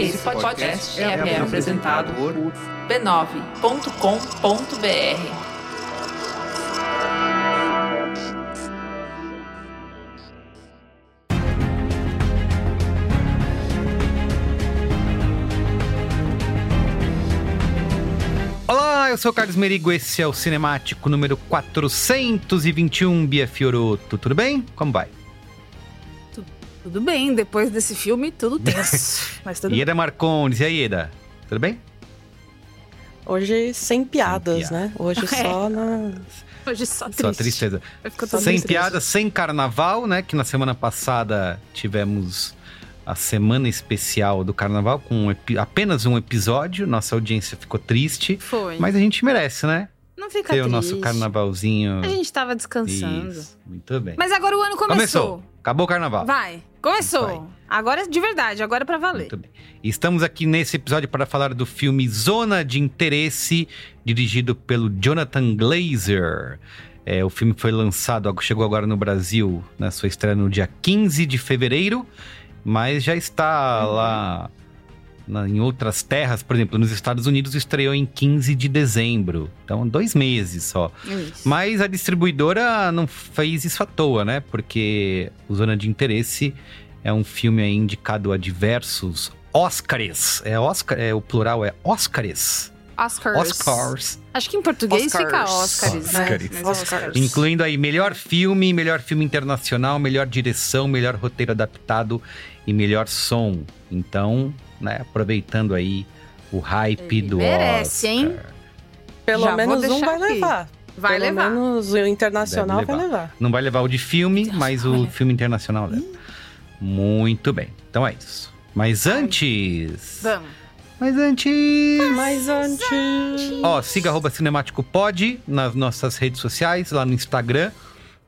Esse podcast é, é apresentado por b9.com.br. Olá, eu sou o Carlos Merigo, esse é o Cinemático número 421, Bia Fioroto. Tudo bem? Como vai? Tudo bem, depois desse filme, tudo tenso. Mas tudo Ieda Marcondes, e aí, Ieda? Tudo bem? Hoje sem piadas, piada. né? Hoje só na. Hoje só triste. Só tristeza. Sem triste. piada, sem carnaval, né? Que na semana passada tivemos a semana especial do carnaval com um epi- apenas um episódio. Nossa audiência ficou triste. Foi. Mas a gente merece, né? não fica Ter triste. o nosso carnavalzinho. A gente tava descansando. Isso, muito bem. Mas agora o ano começou. Acabou o carnaval. Vai. Começou. Vai. Agora é de verdade, agora é pra valer. Muito bem. Estamos aqui nesse episódio para falar do filme Zona de Interesse, dirigido pelo Jonathan Glazer. É, o filme foi lançado, chegou agora no Brasil, na sua estreia no dia 15 de fevereiro, mas já está Uhum. lá na- em outras terras, por exemplo, nos Estados Unidos estreou em 15 de dezembro. Então, dois meses só. Isso. Mas a distribuidora não fez isso à toa, né? Porque o Zona de Interesse é um filme aí indicado a diversos Oscars. É Oscar, é, o plural é Oscars. Oscars. Oscars. Acho que em português Oscars. fica Oscars, né? Oscars. Incluindo aí melhor filme, melhor filme internacional, melhor direção, melhor roteiro adaptado e melhor som. Então, né, aproveitando aí o hype Ele do merece, Oscar. hein? Pelo Já menos um vai aqui. levar. Vai Pelo levar. menos o internacional Deve vai levar. levar. Não vai levar o de filme, mas o filme internacional leva. Muito bem. Então é isso. Mas antes. Vamos. Mas antes. Mas antes. Ó, siga arroba Cinemático Pod nas nossas redes sociais, lá no Instagram,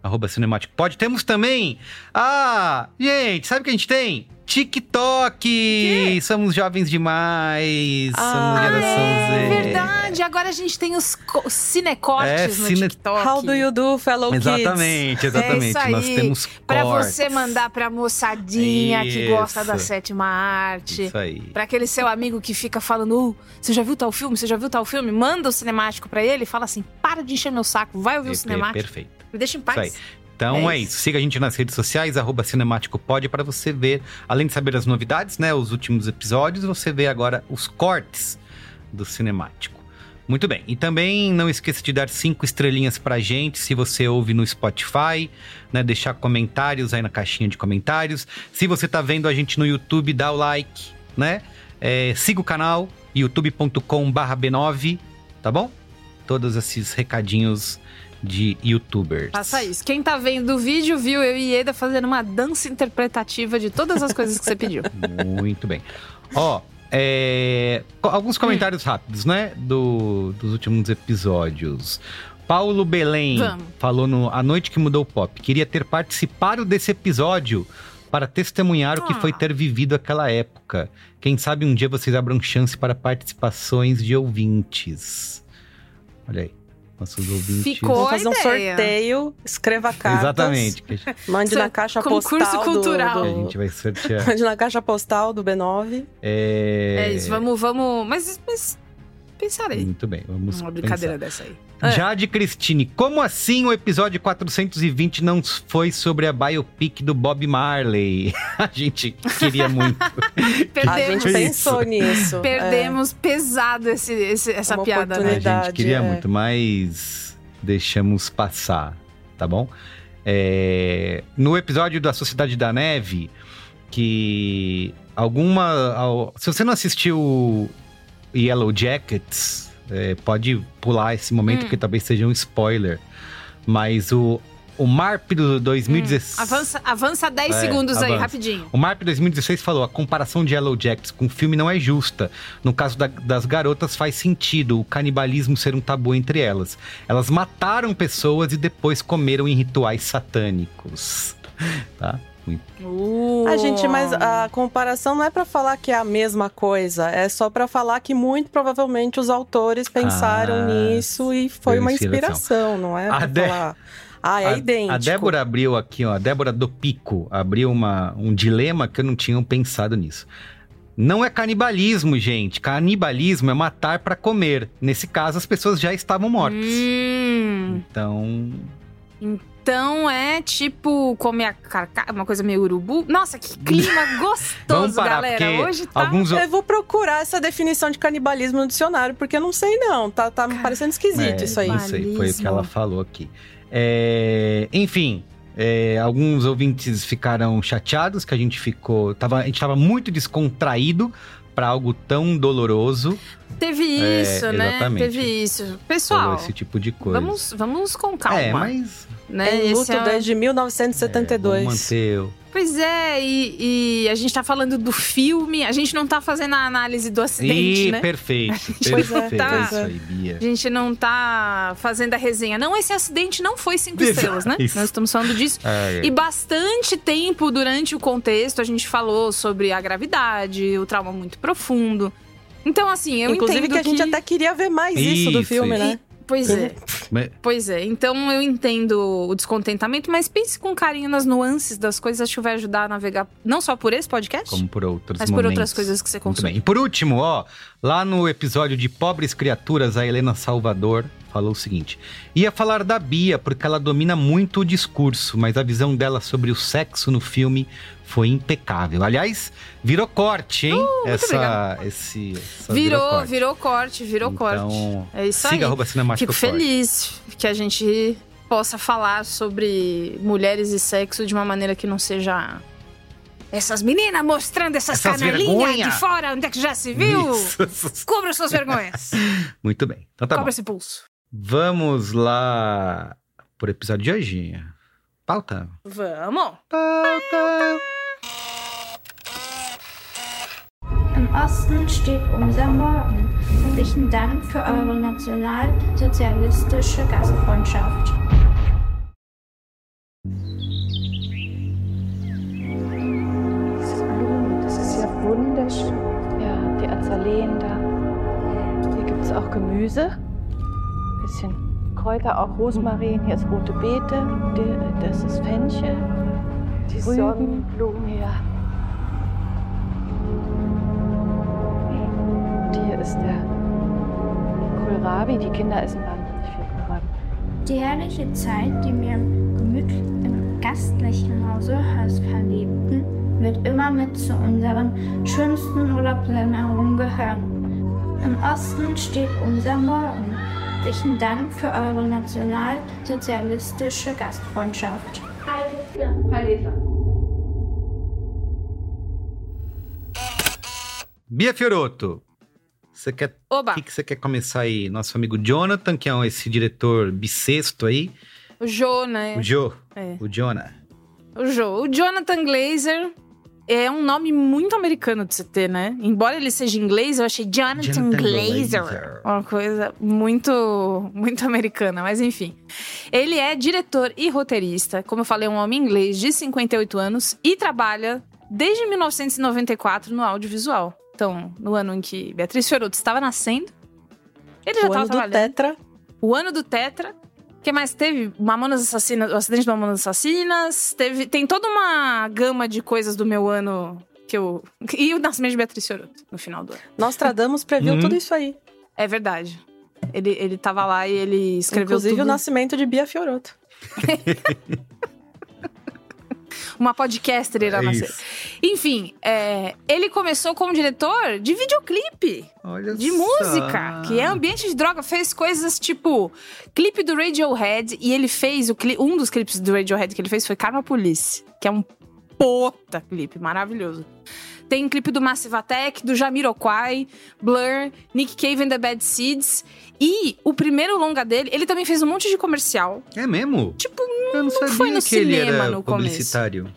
arroba Cinemático Pod. Temos também. Ah, gente, sabe o que a gente tem? TikTok! Somos jovens demais. Ah, somos geração É Z. verdade. Agora a gente tem os, co- os cinecortes É, no cine- TikTok. How do you do, fellow kids? Exatamente, exatamente. É isso aí. Nós temos Pra cortes. você mandar pra moçadinha que Isso. gosta da sétima arte. Isso aí. Pra aquele seu amigo que fica falando, "Uh, você já viu tal filme? Você já viu tal filme? Manda o cinemático pra ele e fala assim: para de encher meu saco, vai ouvir o É, cinemático. Perfeito. Me deixa em Isso paz. aí. Então é É isso. Siga a gente nas redes sociais, arroba Cinemático Pod, para você ver, além de saber as novidades, né? Os últimos episódios, você vê agora os cortes do Cinemático. Muito bem. E também não esqueça de dar cinco estrelinhas pra gente se você ouve no Spotify, né? Deixar comentários aí na caixinha de comentários. Se você tá vendo a gente no YouTube, dá o like, né? É, siga o canal, youtube.com/b9, tá bom? Todos esses recadinhos de youtubers. Faça isso. Quem tá vendo o vídeo viu eu e Ieda fazendo uma dança interpretativa de todas as coisas que você pediu. Muito bem. Ó, é, alguns comentários rápidos, né? Do, dos últimos episódios. Paulo Belém Vamos. falou no A Noite que Mudou o Pop. Queria ter participado desse episódio para testemunhar o que Ah. foi ter vivido aquela época. Quem sabe um dia vocês abram chance para participações de ouvintes. Olha aí, nossos ouvintes. Ficou. Vamos fazer um ideia. sorteio, escreva cartas. Exatamente. Mande na caixa Concurso postal do- cultural. do... a gente vai sortear. Mande na caixa postal do B9. É, É isso, vamos, vamos. Mas, mas pensarei. Muito bem, vamos Uma brincadeira pensar. dessa aí. É. Jade Cristine, como assim o episódio 420 não foi sobre a biopic do Bob Marley? A gente queria muito. A gente Isso. pensou nisso. Perdemos pesado esse, esse- essa Uma piada, A né? oportunidade. gente queria é. muito, mas deixamos passar, tá bom? É, no episódio da Sociedade da Neve, que alguma. ao- se você não assistiu Yellow Jackets, é, pode pular esse momento, Hum. porque talvez seja um spoiler. Mas o, o MARP do 2016. Avança, avança 10 É, segundos aí, avança. rapidinho. O MARP 2016 falou: a comparação de Yellow Jackets com o filme não é justa. No caso da- das garotas, faz sentido o canibalismo ser um tabu entre elas. Elas mataram pessoas e depois comeram em rituais satânicos. Tá? Uh. A gente, mas a comparação não é pra falar que é a mesma coisa, é só pra falar que muito provavelmente os autores pensaram Ah, nisso e foi uma inspiração. não é? Pra falar, ah, é a, idêntico. A Débora abriu aqui, ó. A Débora do Pico abriu uma, um dilema que eu não tinha pensado nisso. Não é canibalismo, gente. Canibalismo é matar pra comer. Nesse caso, as pessoas já estavam mortas. Hum, Então, então é tipo comer a carcaça, uma coisa meio urubu. Nossa, que clima gostoso, Vamos parar, galera. Hoje tá. alguns Eu vou procurar essa definição de canibalismo no dicionário, porque eu não sei não, tá, tá me parecendo esquisito É, isso aí. Não sei, foi o que ela falou aqui. É, enfim, é, alguns ouvintes ficaram chateados que a gente ficou. Tava, a gente estava muito descontraído para algo tão doloroso. Teve É, isso, né? exatamente. Teve isso. Falou Pessoal, esse tipo de coisa. vamos, vamos com calma. É, mas. né? Em Esse luto é- desde É, 1972. vamos manter. Pois é, e, e a gente tá falando do filme, a gente não tá fazendo a análise do acidente, Ih, né? perfeito. Pois é, perfeito. tá. Isso aí, Bia. A gente não tá fazendo a resenha. Não, esse acidente não foi cinco Exato, estrelas, né? isso. Nós estamos falando disso. É, E bastante tempo durante o contexto a gente falou sobre a gravidade, o trauma muito profundo. Então, assim, eu Inclusive entendo que a gente até queria ver mais isso, do Isso, filme, isso. né? Pois é, mas- pois é. Então eu entendo o descontentamento, mas pense com carinho nas nuances das coisas, acho que vai ajudar a navegar não só por esse podcast, como por outros mas por momentos. outras coisas que você consome. E por último, ó, lá no episódio de Pobres Criaturas, a Helena Salvador falou o seguinte: ia falar da Bia, porque ela domina muito o discurso, mas a visão dela sobre o sexo no filme foi impecável. Aliás, virou corte, hein? essa, obrigada. esse, essa Virou, corte. virou corte, virou corte. Então, É isso siga aí. arroba Fico corte. feliz que a gente possa falar sobre mulheres e sexo de uma maneira que não seja essas meninas mostrando essas, Essas canelinhas de fora, onde é que já se viu? Isso. Cubra suas vergonhas. Muito bem. Então tá Cobra bom. esse pulso. Vamos lá pro episódio de hoje. Pauta. Vamos. Pauta. Im Osten steht unser Morgen. Herzlichen Dank für eure nationalsozialistische Gastfreundschaft. Diese Blumen, das ist ja wunderschön. Ja, die Azaleen da. Hier gibt es auch Gemüse. Bisschen Kräuter, auch Rosmarin. Hier ist rote Beete. Das ist Fenchel. Die Sonnenblumen. Ja. Ist der Kohlrabi. Die Kinder essen wahnsinnig viel Kohlrabi. Die herrliche Zeit, die wir im gemütlichen, im gastlichen Hause als Verliebten, wird immer mit zu unseren schönsten Urlaubserinnerungen gehören. Im Osten steht unser Morgen. Herzlichen Dank für eure nationalsozialistische Gastfreundschaft. Bia Fioroto. Você quer Oba, O que, que você quer começar aí? Nosso amigo Jonathan, que é esse diretor bissexto aí. o Jô, né? O Joe. É. O Jonah. O Jô. O Jonathan Glazer, é um nome muito americano de você ter, né? Embora ele seja inglês, eu achei Jonathan, Jonathan Glazer. Glazer. Uma coisa muito, muito americana, mas enfim. Ele é diretor e roteirista, como eu falei, um homem inglês de 58 anos e trabalha desde 1994 no audiovisual. Então, no ano em que Beatriz Fiorotto estava nascendo, ele já o estava ano do. Tetra. O ano do Tetra. O que mais teve? Mamonas Assassinas, o acidente de Mamonas Assassinas. Teve, tem toda uma gama de coisas do meu ano que eu. E o nascimento de Beatriz Fiorotto no final do ano. Nostradamus previu Uhum. tudo isso aí. É verdade. Ele, ele tava lá e ele escreveu Inclusive tudo. o nascimento de Bia Fiorotto. Uma podcaster irá É nascer. isso. Enfim, é, ele começou como diretor de videoclipe. Olha de só. música, que é ambiente de droga. Fez coisas tipo clipe do Radiohead e ele fez o cli um dos clipes do Radiohead que ele fez foi Karma Police, que é um puta clipe maravilhoso. Tem clipe do Massive Attack, do Jamiroquai, Blur, Nick Cave and the Bad Seeds. E o primeiro longa dele, ele também fez um monte de comercial. É mesmo? Tipo, Eu não, sabia foi no que ele cinema era no começo. publicitário.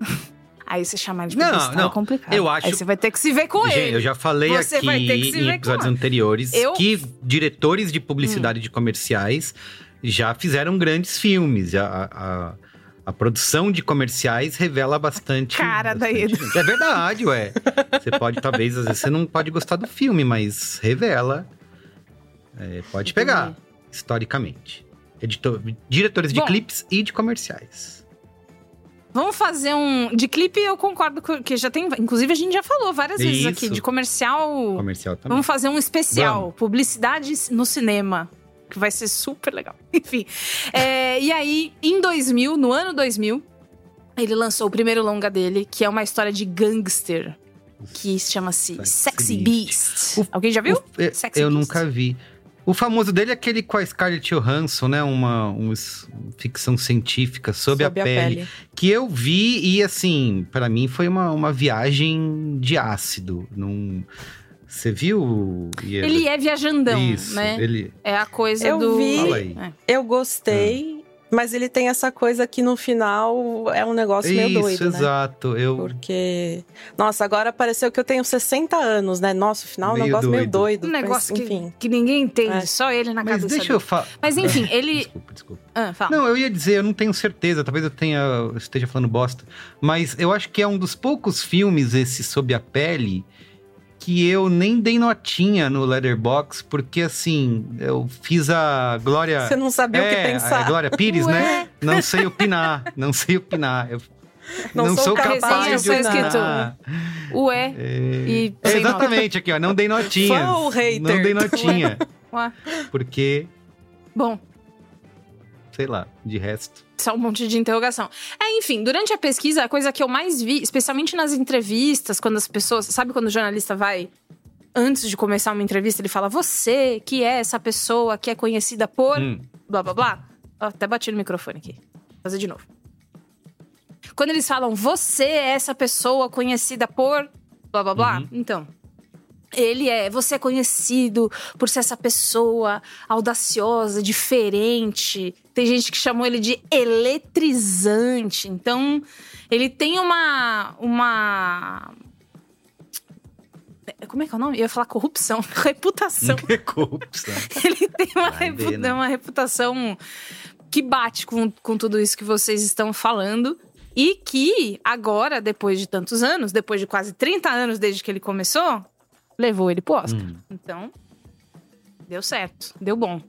Aí você chamar ele de Não, não, é complicado. eu acho- Aí você vai ter que se ver com Gente, ele. eu já falei Você aqui em episódios anteriores Eu- Hum. que diretores de publicidade de comerciais já fizeram grandes filmes. A, a, a produção de comerciais revela bastante. Cara da bastante Eda. gente. É verdade, ué. Você pode, talvez, às vezes você não pode gostar do filme, mas revela. É, pode pegar, historicamente. Editor, diretores de Bom. clipes e de comerciais. Vamos fazer um. De clipe, eu concordo com- que já tem. Inclusive, a gente já falou várias vezes Isso. aqui. De comercial. Comercial também. Vamos fazer um especial. Vamos. Publicidade no cinema. Que vai ser super legal. Enfim. É, e aí, em 2000, no ano 2000, ele lançou o primeiro longa dele, que é uma história de gangster. Que chama-se Sexy Sexy Beast. Beast. O- Alguém já viu? O- eu- Sexy eu nunca vi. O famoso dele é aquele com a Scarlett Johansson, né? Uma, uma ficção científica sobre, a, pele, Que eu vi e, assim, pra mim foi uma, uma viagem de ácido. Num... Você viu? Ieda? Ele é viajandão, Isso, né? ele... É a coisa Eu do. vi. Fala aí. É. Eu gostei, mas ele tem essa coisa que no final é um negócio meio Isso, doido, né? exato. Eu... Porque. Nossa, agora pareceu que eu tenho 60 anos, né? Nossa, o final é um Meio negócio meio doido. doido. Um negócio mas, que, enfim. que ninguém entende, É. só ele na Mas cabeça. deixa eu dele. falar... Mas enfim, ele. Desculpa, desculpa. Ah, fala. Não, eu ia dizer, eu não tenho certeza, talvez eu tenha eu esteja falando bosta, mas eu acho que é um dos poucos filmes esse sobre a pele que eu nem dei notinha no Letterbox, porque assim, eu fiz a Glória Você não sabia o que É, pensar. a Glória Pires, Ué. né? Não sei opinar, não sei opinar. Eu Não não, sou sou capaz capaz de opinar. opinar. Ué. É, sem exatamente aqui, ó, não dei notinha. Fã ou hater? Não dei notinha, Ué. porque, Bom, sei lá, de resto. só um monte de interrogação. É, enfim, durante a pesquisa, a coisa que eu mais vi, especialmente nas entrevistas, quando as pessoas. Sabe quando o jornalista vai. Antes de começar uma entrevista, ele fala: Você, que é essa pessoa que é conhecida por. Hum. blá blá blá. Ó, até bati no microfone aqui. Vou fazer de novo. Quando eles falam, você é essa pessoa conhecida por. blá blá blá. Uhum. Então. Ele é, você é conhecido por ser essa pessoa audaciosa, diferente. Tem gente que chamou ele de eletrizante. Então, ele tem uma uma como é que é o nome? Eu ia falar corrupção, reputação. Corrupção. Ele tem uma, Vai ver, repu- né? uma reputação que bate com, com tudo isso que vocês estão falando. E que agora, depois de tantos anos, depois de quase 30 anos desde que ele começou, levou ele pro Oscar. Hum. Então, deu certo, deu bom.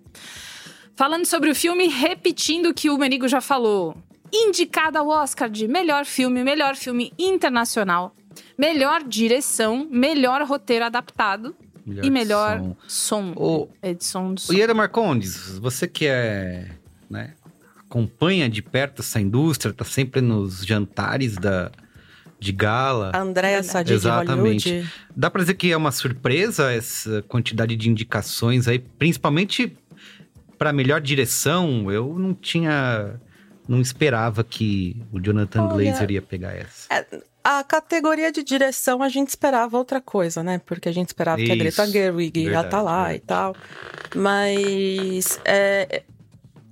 Falando sobre o filme, repetindo o que o Merigo já falou. Indicada ao Oscar de melhor filme, melhor filme internacional, melhor direção, melhor roteiro adaptado e melhor som. som. O, Edição do som. O Ieda Marcondes, você que é, né, acompanha de perto essa indústria, tá sempre nos jantares da, de gala. A Andréa Sadi de Exatamente. Hollywood. Dá pra dizer que é uma surpresa essa quantidade de indicações aí, principalmente pra melhor direção. Eu não tinha, não esperava que o Jonathan Olha, Glazer ia pegar essa. A categoria de direção a gente esperava outra coisa, né? Porque a gente esperava que a Greta Isso, Gerwig ia verdade, estar lá verdade. e tal. Mas é,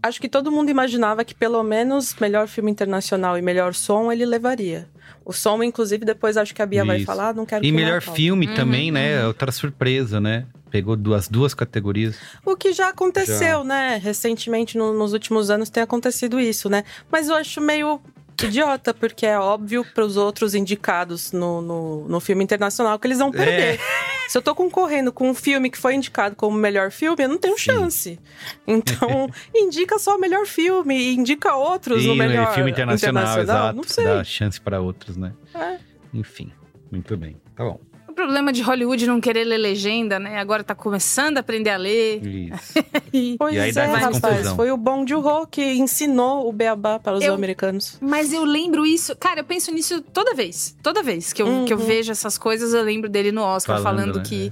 acho que todo mundo imaginava que pelo menos melhor filme internacional e melhor som ele levaria. O som, inclusive, depois acho que a Bia vai Isso. falar, não quero E melhor filme Uhum, também, né? Outra surpresa, né? Pegou duas, duas categorias. O que já aconteceu, né? Recentemente, no- nos últimos anos, tem acontecido isso, né? Mas eu acho meio idiota, porque é óbvio para os outros indicados no, no, no filme internacional que eles vão perder. Se eu tô concorrendo com um filme que foi indicado como melhor filme, eu não tenho chance. Então, indica só o melhor filme e indica outros no E melhor filme internacional, exato. Não sei. Dá chance pra outros, né? É. Enfim, muito bem. Tá bom. O problema de Hollywood não querer ler legenda, né? Agora tá começando a aprender a ler. Isso. Pois E aí dá é, rapaz. confusão. Foi o Bong Joon-ho que ensinou o beabá para os Eu- americanos. Mas eu lembro isso. Cara, eu penso nisso toda vez. Toda vez que eu, Uhum. que eu vejo essas coisas, eu lembro dele no Oscar Falando, falando, né? que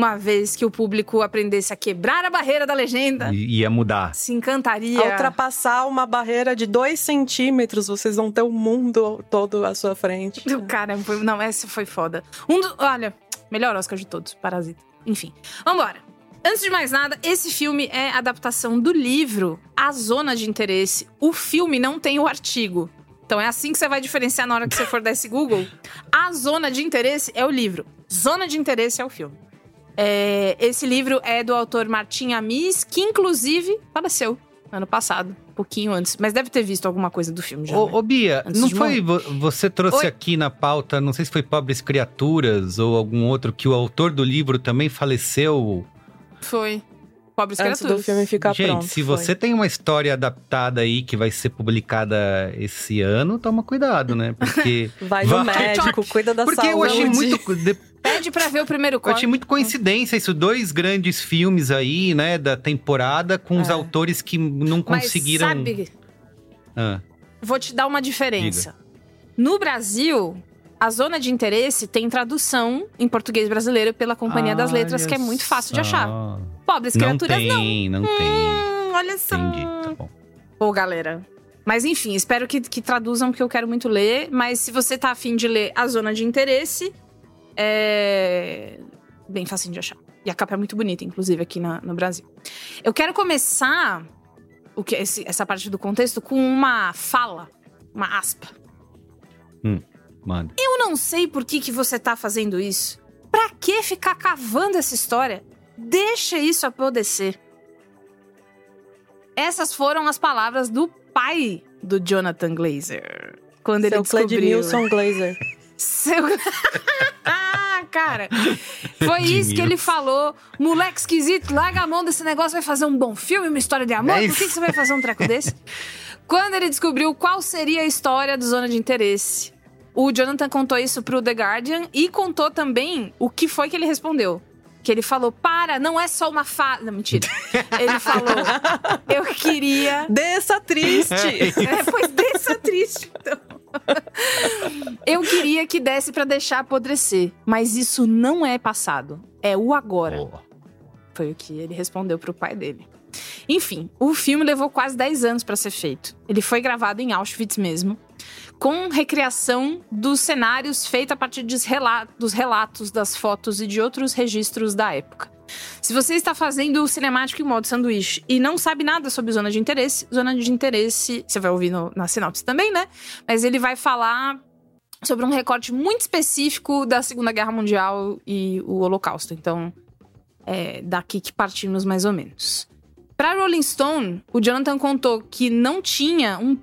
uma vez que o público aprendesse a quebrar a barreira da legenda, I- Ia mudar. se encantaria. Ao ultrapassar uma barreira de dois centímetros, vocês vão ter o mundo todo à sua frente. Cara, foi- não, essa foi foda. Um do, olha, melhor Oscar de todos, Parasita. Enfim, vambora. Antes de mais nada, esse filme é adaptação do livro A Zona de Interesse. O filme não tem o artigo. Então é assim que você vai diferenciar na hora que você for dar esse Google. A Zona de Interesse é o livro. Zona de Interesse é o filme. É, esse livro é do autor Martin Amis, que inclusive faleceu ano passado, um pouquinho antes. Mas deve ter visto alguma coisa do filme já. Ô, né? ô, Bia, Antes não foi. vo- Você trouxe Oi. aqui na pauta, não sei se foi Pobres Criaturas ou algum outro, que o autor do livro também faleceu. Foi. Pobres Antes criaturas. do filme ficar Gente, pronto. se foi. você tem uma história adaptada aí que vai ser publicada esse ano, toma cuidado, né? Porque. Vai no Vai. médico, cuida da Porque saúde. eu achei muito. De- Pede pra ver o primeiro Eu corte. achei muito coincidência isso, dois grandes filmes aí, né, da temporada, com os É. autores que não Mas conseguiram. sabe, Ah, vou te dar uma diferença. No Brasil, a zona de interesse tem tradução em português brasileiro pela Companhia das Letras, que é muito fácil de só. achar. Pobres Não criaturas não. tem, não tem. Hum, olha só. Entendi, tá bom. Ô, galera. Mas enfim, espero que, que traduzam, porque eu quero muito ler. Mas se você tá afim de ler A Zona de Interesse, é bem facinho de achar. E a capa é muito bonita, inclusive, aqui na- no Brasil. Eu quero começar o que, esse- essa parte do contexto com uma fala, uma aspa. Mano. Eu não sei por que, que você tá fazendo isso. Pra que ficar cavando essa história? Deixa isso apodrecer. Essas foram as palavras do pai do Jonathan Glazer. Quando ele Seu descobriu. Cledmilson Glazer. Seu... cara. Foi isso que ele falou. Moleque esquisito, larga a mão desse negócio, vai fazer um bom filme, uma história de amor. É Por que, você vai fazer um treco desse? Quando ele descobriu qual seria a história do Zona de Interesse, o Jonathan contou isso pro The Guardian e contou também o que foi que ele respondeu. Que ele falou: para, não é só uma fa. Não, mentira. Ele falou: eu queria Desça triste! é, pois desça triste. Então. Eu queria que desse pra deixar apodrecer, mas isso não é passado, é o agora. Pô. Foi o que ele respondeu pro pai dele. Enfim, o filme levou quase 10 anos pra ser feito. Ele foi gravado em Auschwitz mesmo, com recriação dos cenários feita a partir dos relatos, das fotos e de outros registros da época. Se você está fazendo o cinemático em modo sanduíche e não sabe nada sobre zona de interesse, zona de interesse, você vai ouvir no- na sinopse também, né? Mas ele vai falar sobre um recorte muito específico da Segunda Guerra Mundial e o Holocausto. Então, é daqui que partimos mais ou menos. Pra Rolling Stone, o Jonathan contou que não tinha um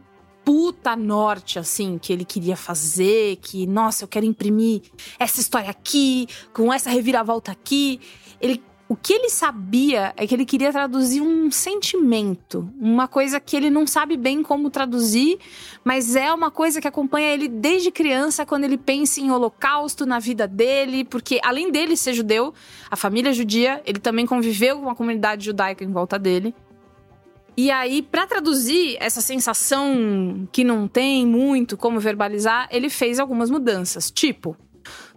puta norte, assim, que ele queria fazer, que, nossa, eu quero imprimir essa história aqui, com essa reviravolta aqui. Ele, o que ele sabia é que ele queria traduzir um sentimento, uma coisa que ele não sabe bem como traduzir, mas é uma coisa que acompanha ele desde criança, quando ele pensa em holocausto na vida dele, porque além dele ser judeu, a família judia, ele também conviveu com a comunidade judaica em volta dele. E aí, pra traduzir essa sensação que não tem muito como verbalizar, ele fez algumas mudanças. Tipo,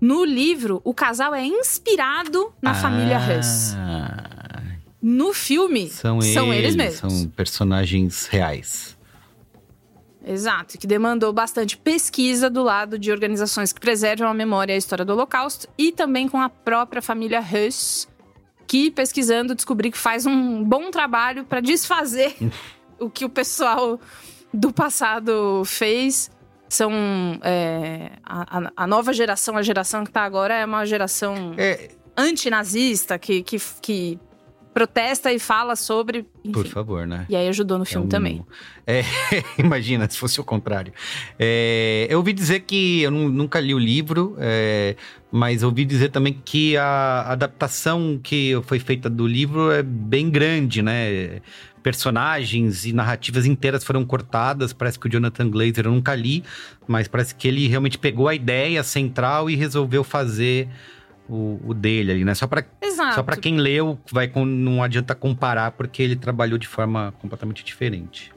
no livro, o casal é inspirado na família Huss. Ah, No filme, São, são eles, eles, mesmos. São personagens reais. Exato, que demandou bastante pesquisa do lado de organizações que preservam a memória e a história do Holocausto e também com a própria família Huss, que pesquisando descobri que faz um bom trabalho para desfazer o que o pessoal do passado fez. São é, a, a- nova geração, a geração que tá agora é uma geração É, antinazista que, que, que protesta e fala sobre. por Enfim. favor, né? E aí ajudou no filme É um- também. É, imagina se fosse o contrário. É, eu ouvi dizer que, eu nu- nunca li o livro, é, mas ouvi dizer também que a adaptação que foi feita do livro é bem grande, né? Personagens e narrativas inteiras foram cortadas. Parece que o Jonathan Glazer eu nunca li, mas parece que ele realmente pegou a ideia central e resolveu fazer o, o dele ali, né? Só para só para quem leu, vai com- não adianta comparar porque ele trabalhou de forma completamente diferente.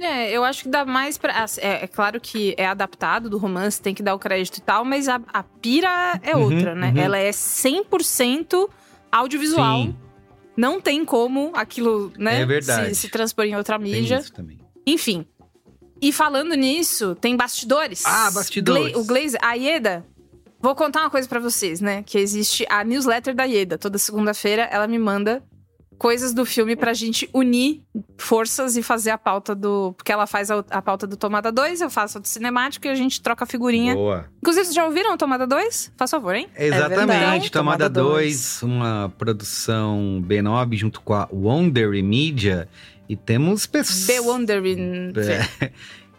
É, eu acho que dá mais pra. É, é claro que é adaptado do romance, tem que dar o crédito e tal, mas a, a pira é Uhum, outra, né? uhum. Ela é 100% audiovisual. Sim. Não tem como aquilo, né? É verdade. Se, se transpor em outra mídia. isso também. Enfim. E falando nisso, tem bastidores. Ah, bastidores. Gla- o Glazer, a Ieda. Vou contar uma coisa pra vocês, né? Que existe a newsletter da Ieda. Toda segunda-feira ela me manda coisas do filme pra gente unir forças e fazer a pauta do. Porque ela faz a, a pauta do Tomada 2, eu faço a do cinemático e a gente troca a figurinha. Boa. Inclusive, vocês já ouviram a Tomada 2? Faz favor, hein? Exatamente, verdade, Tomada Tomada 2, uma produção B9 junto com a Wonder Media. E temos pessoas. The Wondering. É.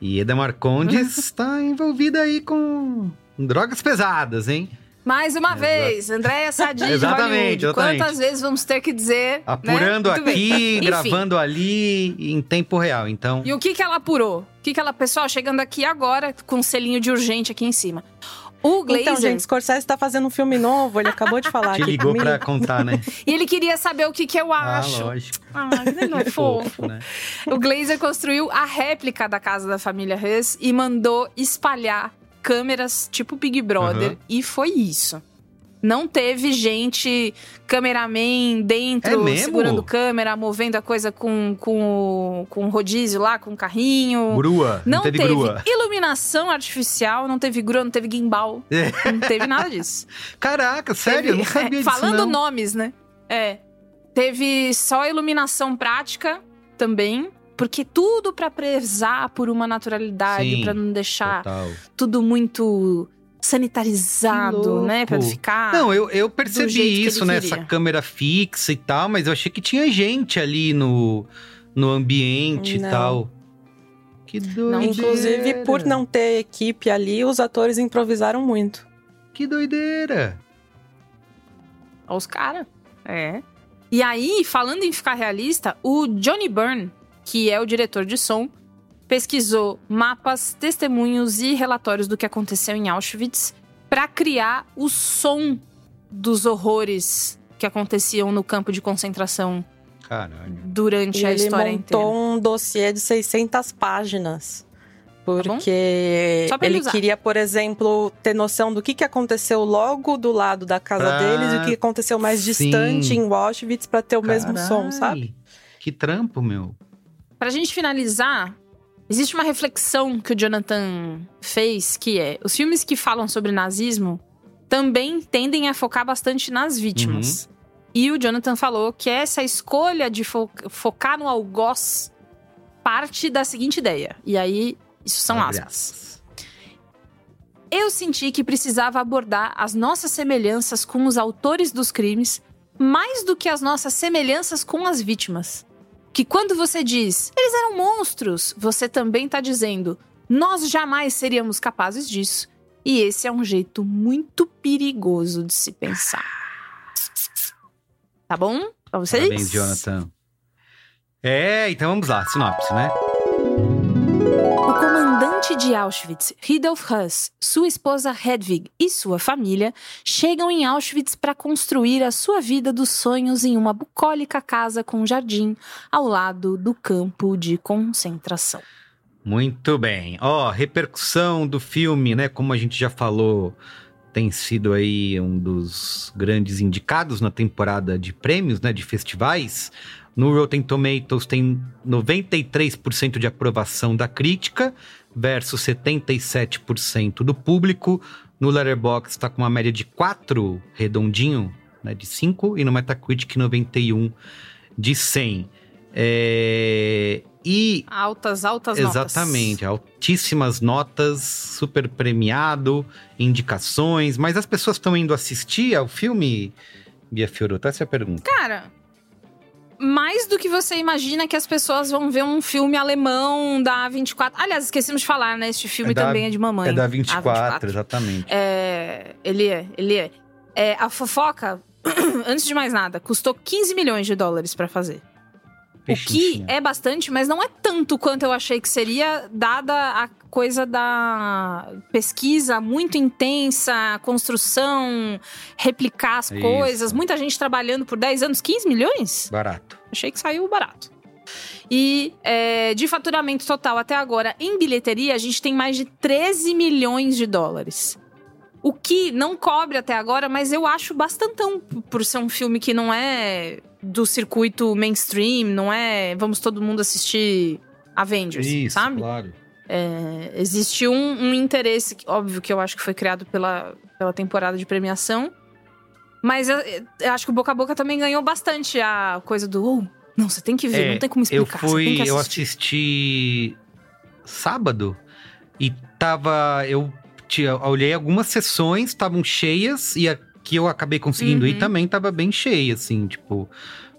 E Eda Marcondes está envolvida aí com drogas pesadas, hein? Mais uma Exato. vez, Andréia Sadi Exatamente, exatamente. Quantas vezes vamos ter que dizer? né? Apurando bem. aqui, gravando ali, em tempo real. Então, E o que que ela apurou? O que que ela, pessoal, chegando aqui agora com um selinho de urgente aqui em cima. O Glazer, Então, gente, Scorsese tá fazendo um filme novo, ele acabou de falar te aqui ligou comigo. pra contar, né? e ele queria saber o que que eu acho. Ah, lógico. Ah, ele não é fofo. né? O Glazer construiu a réplica da casa da família Hess e mandou espalhar câmeras tipo Big Brother. Aham. E foi isso. Não teve gente, cameraman É dentro, mesmo? segurando câmera, movendo a coisa com, com, com rodízio lá, com carrinho. Grua. Não, Não, teve, teve grua. iluminação artificial, não teve grua, não teve gimbal. É. Não teve nada disso. Caraca, sério? Eu não Teve- sabia disso, Falando não. nomes, né? É. Teve só iluminação prática também. Porque tudo pra prezar por uma naturalidade, pra não deixar Total. tudo muito sanitarizado, né? Pra ficar. Não, eu, eu percebi isso nessa queria. câmera fixa e tal, mas eu achei que tinha gente ali no, no ambiente Não. e tal. Que doideira. Inclusive, por não ter equipe ali, os atores improvisaram muito. Que doideira. Olha os caras. É. E aí, falando em ficar realista, o Johnny Byrne, que é o diretor de som, pesquisou mapas, testemunhos e relatórios do que aconteceu em Auschwitz para criar o som dos horrores que aconteciam no campo de concentração Caralho. durante E a ele história montou inteira. um dossiê de 600 páginas. bom? Porque pra ele ele queria, por exemplo, ter noção do que, que aconteceu logo do lado da casa Pra- deles e o que aconteceu mais Sim. distante em Auschwitz para ter o mesmo som, sabe? Que trampo, meu. Pra gente finalizar, existe uma reflexão que o Jonathan fez, que é: os filmes que falam sobre nazismo também tendem a focar bastante nas vítimas. E o Jonathan falou que essa escolha de fo- focar no algoz parte da seguinte ideia. E aí, isso são Abre aspas. Eu senti que precisava abordar as nossas semelhanças com os autores dos crimes mais do que as nossas semelhanças com as vítimas. Que quando você diz, eles eram monstros, você também está dizendo, nós jamais seríamos capazes disso. E esse é um jeito muito perigoso de se pensar. Tá bom? Pra vocês? Parabéns, Jonathan. É, então vamos lá, sinopse, né? De Auschwitz, Rudolf Huss, sua esposa Hedwig e sua família chegam em Auschwitz para construir a sua vida dos sonhos em uma bucólica casa com jardim ao lado do campo de concentração. Muito bem. Ó, repercussão do filme, né? Como a gente já falou, tem sido aí um dos grandes indicados na temporada de prêmios, né? De festivais. No Rotten Tomatoes tem 93% de aprovação da crítica versus 77% do público. No Letterboxd está com uma média de 4, redondinho, né? De 5. E no Metacritic 91 de 100. É, E Altas, altas notas. Exatamente, altíssimas notas, super premiado, indicações, mas as pessoas estão indo assistir ao filme, Bia Fiorotto? Essa é a pergunta. Cara, mais do que você imagina que as pessoas vão ver um filme alemão da 24. Aliás, esquecemos de falar, né? Este filme É da- também é de mamãe. é da A 24, exatamente. É, ele é, ele é. É, A fofoca, antes de mais nada, custou 15 milhões de dólares pra fazer. O que Pechincha. é bastante, mas não é tanto quanto eu achei que seria, dada a coisa da pesquisa muito intensa, construção, replicar as Isso. coisas, muita gente trabalhando por 10 anos, 15 milhões? Barato. Achei que saiu barato. E é, de faturamento total até agora, em bilheteria, a gente tem mais de 13 milhões de dólares. O que não cobre até agora, mas eu acho bastantão por ser um filme que não é do circuito mainstream, não é vamos todo mundo assistir Avengers, Isso, sabe? claro. É, existe um, um interesse, óbvio que eu acho que foi criado pela, pela temporada de premiação. Mas eu, eu acho que o Boca a Boca também ganhou bastante a coisa do. "Oh, não, você tem que ver, É, não tem como Eu explicar. tem fui, eu assisti sábado e tava, eu tinha, eu olhei algumas sessões, estavam cheias e a que eu acabei conseguindo ir Uhum. também tava bem cheia, assim, tipo,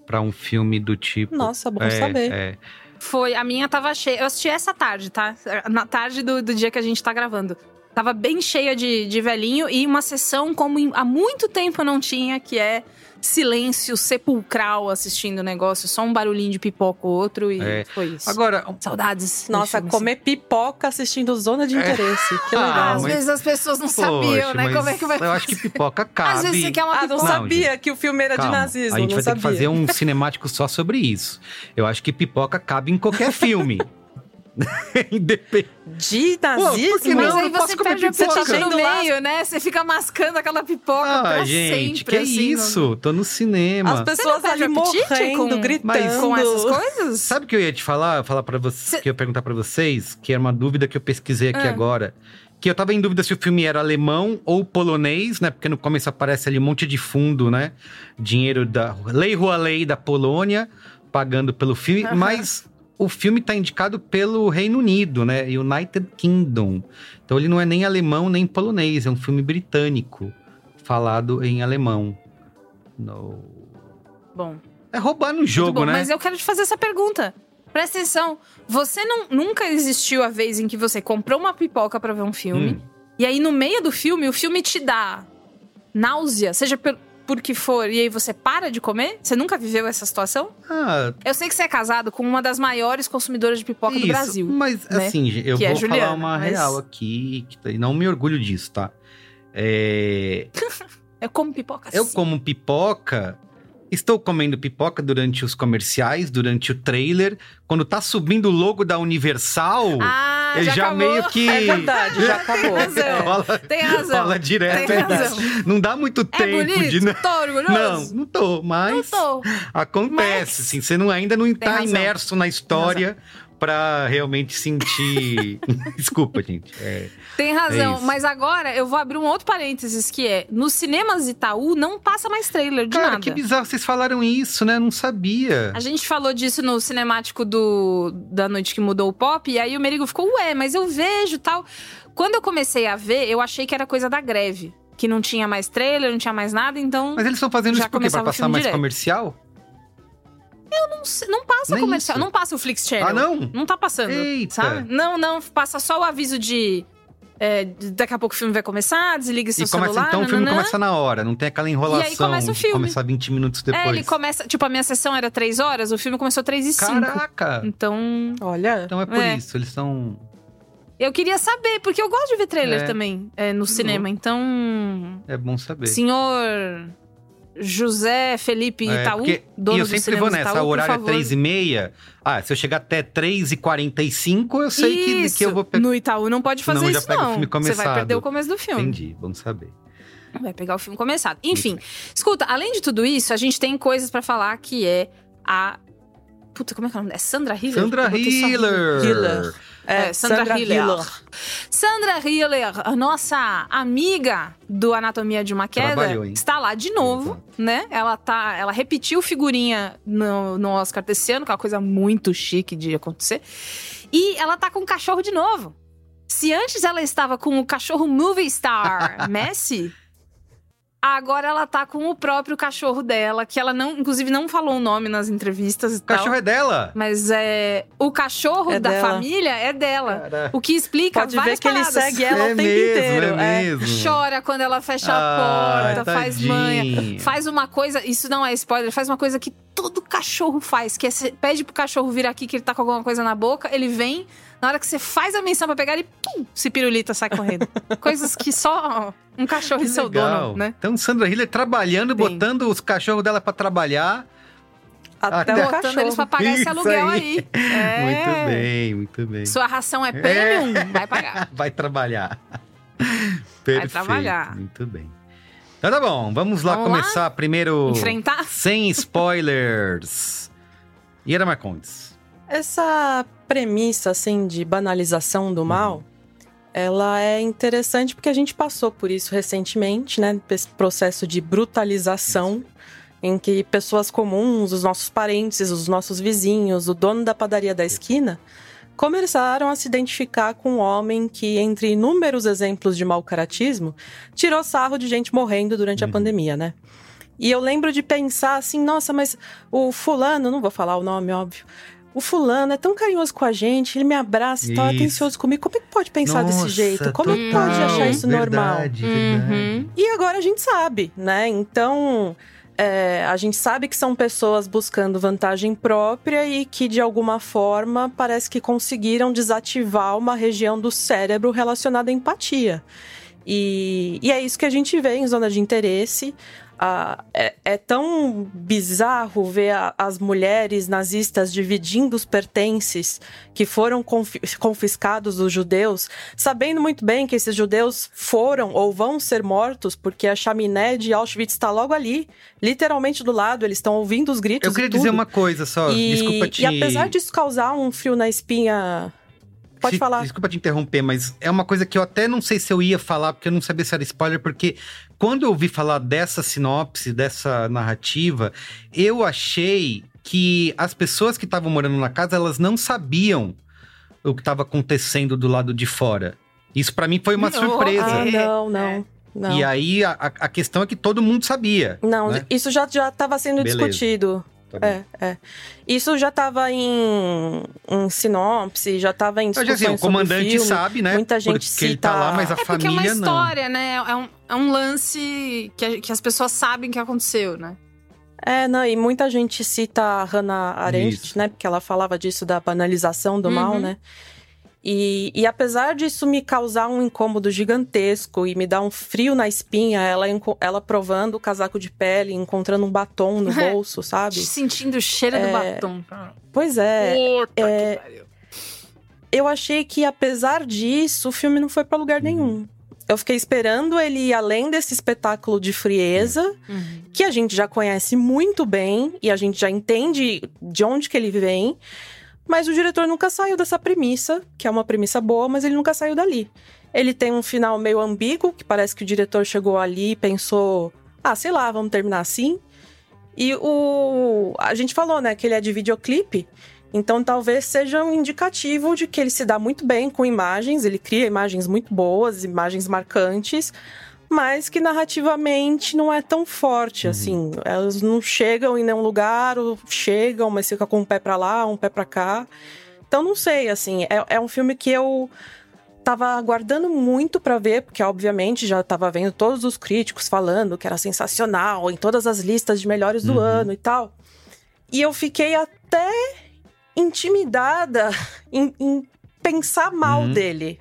pra um filme do tipo. Nossa, bom é, saber. é. Foi, a minha tava cheia. Eu assisti essa tarde, tá? Na tarde do, do dia que a gente tá gravando. Tava bem cheia de, de velhinho e uma sessão como em- há muito tempo eu não tinha, que é silêncio sepulcral assistindo o negócio, só um barulhinho de pipoca ou outro e É. foi isso. Agora, Saudades. Nossa, comer pipoca assistindo Zona de Interesse. Que legal. Ah, Às mas- vezes as pessoas não poxa, sabiam, né? Como é que vai Eu acho que pipoca cabe. Às vezes você quer uma Ah, não pipoca. Não, sabia que o filme era Calma, de nazismo. A gente não vai ter sabia. que fazer um cinemático só sobre isso. Eu acho que pipoca cabe em qualquer filme. Independente. De Pô, nazismo? por que Mas não? aí você comer perde a pipoca. no meio, né? Você fica mascando aquela pipoca Ah, pra gente, sempre, que assim, isso? Tô no cinema. As pessoas perde ali morrendo, com- gritando. Mas- Com essas coisas? Sabe o que eu ia te falar? Eu falar para vocês, Cê- que eu ia perguntar pra vocês, que era uma dúvida que eu pesquisei aqui Ah. agora. Que eu tava em dúvida se o filme era alemão ou polonês, né? Porque no começo aparece ali um monte de fundo, né? Dinheiro da Lei Rua Lei da Polônia pagando pelo filme, Aham. mas o filme tá indicado pelo Reino Unido, né? United Kingdom. Então ele não é nem alemão nem polonês, é um filme britânico falado em alemão. No... Bom, É roubar no jogo, bom. né? Mas eu quero te fazer essa pergunta. Presta atenção. Você não, nunca existiu a vez em que você comprou uma pipoca pra ver um filme. Hum. E aí, no meio do filme, o filme te dá náusea, seja por, por que for, e aí você para de comer? Você nunca viveu essa situação? Ah, Eu sei que você é casado com uma das maiores consumidoras de pipoca do Isso, Brasil. Mas, né? assim, gente, eu Que é vou Juliana, falar uma mas- real aqui, que tá- e não me orgulho disso, tá? É, Eu como pipoca eu sim. como pipoca, estou comendo pipoca durante os comerciais, durante o trailer. Quando tá subindo o logo da Universal, Ah, já, já, meio que... É verdade, já acabou. razão. É. rola, Tem razão. rola direto. Tem aí. razão. Não dá muito É tempo bonito? de... Não, Tô orgulhoso? não tô, mas... Não tô. Acontece, Mas- assim, você não, ainda não tá razão. imerso na história pra realmente sentir. Desculpa, gente. É, Tem É razão, isso. mas agora eu vou abrir um outro parênteses que é: nos cinemas Itaú não passa mais trailer de Cara, nada. que bizarro, vocês falaram isso, né? Eu Não sabia. A gente falou disso no cinemático do da noite que mudou o pop, e aí o Merigo ficou, ué, mas eu vejo tal. Quando eu comecei a ver, eu achei que era coisa da greve. Que não tinha mais trailer, não tinha mais nada, então. Mas eles estão fazendo isso por quê? Pra passar mais direto. comercial? Não, sei- não passa Nem comercial, isso. não passa o Flix Channel. Ah, não? Não tá passando. Eita. Sabe? Não, não, passa só o aviso de. é, daqui a pouco o filme vai começar, desliga seu E começa, celular. então o filme nananã. começa na hora, não tem aquela enrolação começa o filme. começar 20 minutos depois. É, ele começa. Tipo, a minha sessão era três horas, o filme começou três e cinco. Caraca! Então. Olha, Então é por É. isso, eles estão. Eu queria saber, porque eu gosto de ver trailer É. também é, no cinema. Então. É bom saber. Senhor José Felipe É, Itaú, porque- dono e eu sempre vou nessa, Itaú, o horário é favor. 3 e meia. Ah, se eu chegar até 3 e 45 eu sei que, Isso. que eu vou pegar. No Itaú não pode fazer Senão já isso, não. filme Você vai perder o começo do filme. Entendi, bom saber. Vai pegar o filme começado. Enfim, escuta, além de tudo isso, a gente tem coisas pra falar que é a. Puta, como é que é o nome? É Sandra Hiller? Sandra Hiller! Hiller. É, Sandra, Sandra Hiller. Hiller. Sandra Hiller, a nossa amiga do Anatomia de uma Queda, está lá de novo, né? Ela tá, ela repetiu figurinha no, no Oscar desse ano, que é uma coisa muito chique de acontecer. E ela tá com o cachorro de novo. Se antes ela estava com o cachorro movie star Messi, agora ela tá com o próprio cachorro dela, que ela não, inclusive não falou o nome nas entrevistas e O cachorro tal. é dela. Mas é o cachorro É da dela. família é dela. Cara. O que explica Pode ver várias que ele paradas. segue ela o é tempo mesmo, inteiro. é é. mesmo. Chora quando ela fecha Ah, a porta, faz tadinho. manha, faz uma coisa. Isso não é spoiler, faz uma coisa que todo cachorro faz, que é você pede pro cachorro vir aqui que ele tá com alguma coisa na boca, ele vem, na hora que você faz a menção pra pegar, ele pum, se pirulita, sai correndo. Coisas que só um cachorro e Que seu legal. dono, né? Então, Sandra Hiller trabalhando, Tem. botando os cachorros dela pra trabalhar. Até Até- o Botando cachorro. eles pra pagar esse Isso aluguel aí. aí. É. Muito bem, muito bem. Sua ração é premium, vai pagar. Vai trabalhar. Perfeito. trabalhar. Muito bem. Então tá bom, vamos lá Vamos lá? começar primeiro Enfrentar? sem spoilers. Iera Marcondes. Essa premissa, assim, de banalização do mal, ela é interessante porque a gente passou por isso recentemente, né? Esse processo de brutalização, em que pessoas comuns, os nossos parentes, os nossos vizinhos, o dono da padaria da esquina, começaram a se identificar com um homem que, entre inúmeros exemplos de mau caratismo, tirou sarro de gente morrendo durante a pandemia, né? E eu lembro de pensar assim, nossa, mas o fulano, não vou falar o nome, óbvio. O fulano é tão carinhoso com a gente, ele me abraça e tal, Isso. atencioso comigo. Como é que pode pensar Nossa, desse jeito? Como é que total, pode achar isso normal? Verdade, verdade. Uhum. E agora a gente sabe, né? Então, é, a gente sabe que são pessoas buscando vantagem própria e que, de alguma forma, parece que conseguiram desativar uma região do cérebro relacionada à empatia. E, e é isso que a gente vê em zona de interesse. Ah, é, é tão bizarro ver a- as mulheres nazistas dividindo os pertences que foram confi- confiscados dos judeus, sabendo muito bem que esses judeus foram ou vão ser mortos, porque a chaminé de Auschwitz está logo ali, literalmente do lado, eles estão ouvindo os gritos. Eu queria e dizer uma coisa só, e, desculpa te... e apesar disso causar um frio na espinha. Pode falar. Desculpa te interromper, mas é uma coisa que eu até não sei se eu ia falar, porque eu não sabia se era spoiler, porque quando eu ouvi falar dessa sinopse, dessa narrativa, eu achei que as pessoas que estavam morando na casa, elas não sabiam o que estava acontecendo do lado de fora. Isso pra mim foi uma Oh, surpresa. Ah, É, não, não. não. E aí a, a- questão é que todo mundo sabia. Não, né? isso já já estava sendo Beleza. discutido. É, é. Isso já estava em, em sinopse, já estava em discussões sei, o sobre comandante filme. sabe, né? Muita gente porque ele tá cita- lá, mas a É porque é família uma não. história, né? É um, é um lance que, a- que as pessoas sabem que aconteceu, né? É, não, e muita gente cita a Hannah Arendt, Isso. né? Porque ela falava disso da banalização do mal, Uhum. né? E, e apesar disso me causar um incômodo gigantesco e me dar um frio na espinha, ela, ela provando o casaco de pele, encontrando um batom no bolso, sabe? Sentindo o cheiro do É, batom. Pois é, Puta é, que pariu. eu achei que, apesar disso, o filme não foi pra lugar nenhum. Eu fiquei esperando ele ir além desse espetáculo de frieza, Uhum. que a gente já conhece muito bem e a gente já entende de onde que ele vem. Mas o diretor nunca saiu dessa premissa, que é uma premissa boa, mas ele nunca saiu dali. Ele tem um final meio ambíguo, que parece que o diretor chegou ali e pensou: ah, sei lá, vamos terminar assim. E o. A gente falou, né, que ele é de videoclipe. Então talvez seja um indicativo de que ele se dá muito bem com imagens, ele cria imagens muito boas, imagens marcantes, mas que narrativamente não é tão forte, assim. Elas não chegam em nenhum lugar, ou chegam, mas fica com um pé pra lá, um pé pra cá. Então não sei, assim, é, é um filme que eu tava aguardando muito pra ver, porque obviamente já tava vendo todos os críticos falando que era sensacional, em todas as listas de melhores do Uhum. ano e tal. E eu fiquei até intimidada em, em pensar mal Uhum. dele.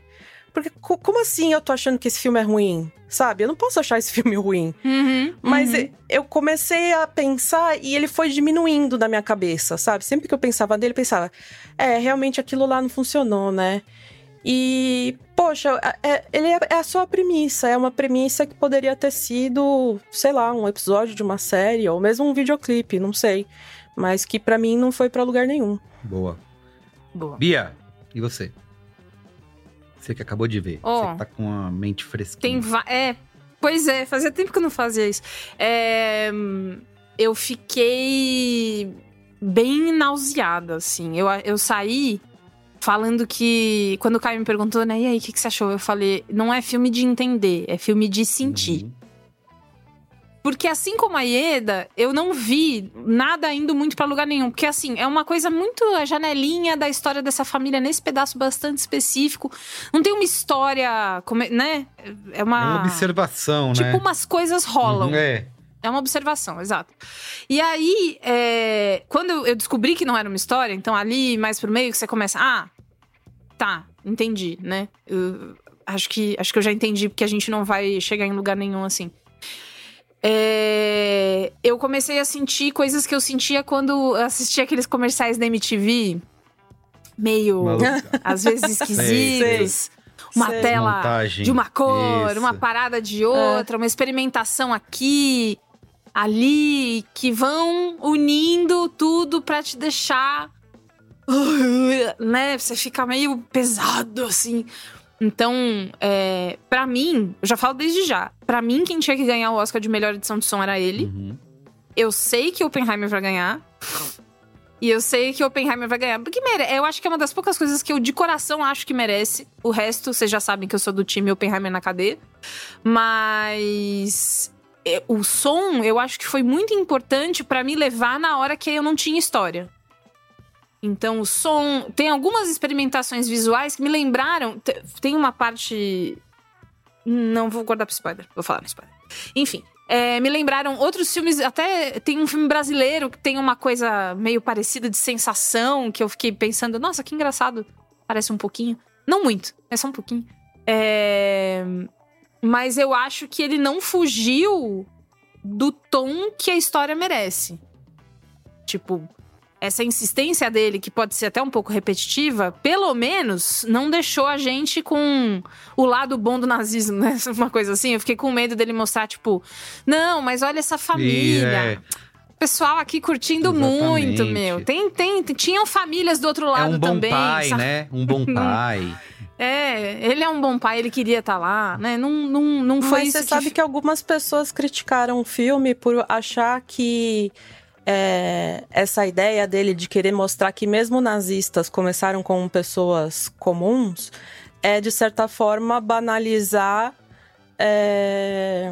Porque co- como assim eu tô achando que esse filme é ruim? Sabe? Eu não posso achar esse filme ruim. Uhum, Mas uhum. eu comecei a pensar e ele foi diminuindo na minha cabeça, sabe? Sempre que eu pensava nele, eu pensava, é, realmente aquilo lá não funcionou, né? E, poxa, é- ele é, é só a premissa, é uma premissa que poderia ter sido, sei lá, um episódio de uma série ou mesmo um videoclipe, não sei. Mas que pra mim não foi pra lugar nenhum. Boa. Boa. Bia, e você? Você que acabou de ver. Ó. Você tá com a mente fresquinha. Tem É, pois é, fazia tempo que eu não fazia isso. É, eu fiquei bem nauseada, assim. Eu, eu saí falando que. Quando o Caio me perguntou, né, e aí, o que, que você achou? Eu falei, não é filme de entender, é filme de sentir. Uhum. Porque assim como a Ieda, eu não vi nada indo muito pra lugar nenhum. Porque assim, é uma coisa muito a janelinha da história dessa família nesse pedaço bastante específico. Não tem uma história, como é- né? É É uma. uma observação, Tipo, né? umas coisas rolam. Uhum, É. É uma observação, exato. E aí, é, quando eu- eu descobri que não era uma história, então ali mais pro meio que você começa, ah, tá, entendi, né? Eu acho que acho que eu já entendi porque a gente não vai chegar em lugar nenhum assim. É, eu comecei a sentir coisas que eu sentia quando assistia aqueles comerciais da MTV, meio Maluca. às vezes esquisitos. Uma Sei. tela Montagem. de uma cor, Isso. uma parada de outra, uma experimentação aqui, ali, que vão unindo tudo pra te deixar. Né? Você fica meio pesado, assim. Então, é, para mim, eu já falo desde já. Pra mim, quem tinha que ganhar o Oscar de melhor edição de som era ele. Uhum. Eu sei que Oppenheimer vai ganhar. E eu sei que Oppenheimer vai ganhar. Porque mere... eu acho que é uma das poucas coisas que eu de coração acho que merece. O resto, vocês já sabem que eu sou do time Oppenheimer na cadeia. Mas. é, O som, eu acho que foi muito importante pra me levar na hora que eu não tinha história. Então, o som. Tem algumas experimentações visuais que me lembraram. te- Tem uma parte. Não vou guardar pro spoiler, vou falar no spoiler. Enfim, é, me lembraram outros filmes. Até tem um filme brasileiro que tem uma coisa meio parecida de sensação, que eu fiquei pensando, nossa, que engraçado. Parece um pouquinho. Não muito, é só um pouquinho. É, Mas eu acho que ele não fugiu do tom que a história merece. Tipo, essa insistência dele, que pode ser até um pouco repetitiva, pelo menos não deixou a gente com o lado bom do nazismo, né? Uma coisa assim. Eu fiquei com medo dele mostrar, tipo, não, mas olha essa família. E, é, Pessoal aqui curtindo Exatamente. muito, meu. Tem, tem, tinham famílias do outro é lado um bom também. pai, sabe? né? Um bom pai. É, ele é um bom pai, ele queria estar lá, né? Não, não, não foi Mas isso você sabe que algumas pessoas criticaram o filme por achar que é, essa ideia dele de querer mostrar que mesmo nazistas começaram como pessoas comuns é, de certa forma, banalizar. é,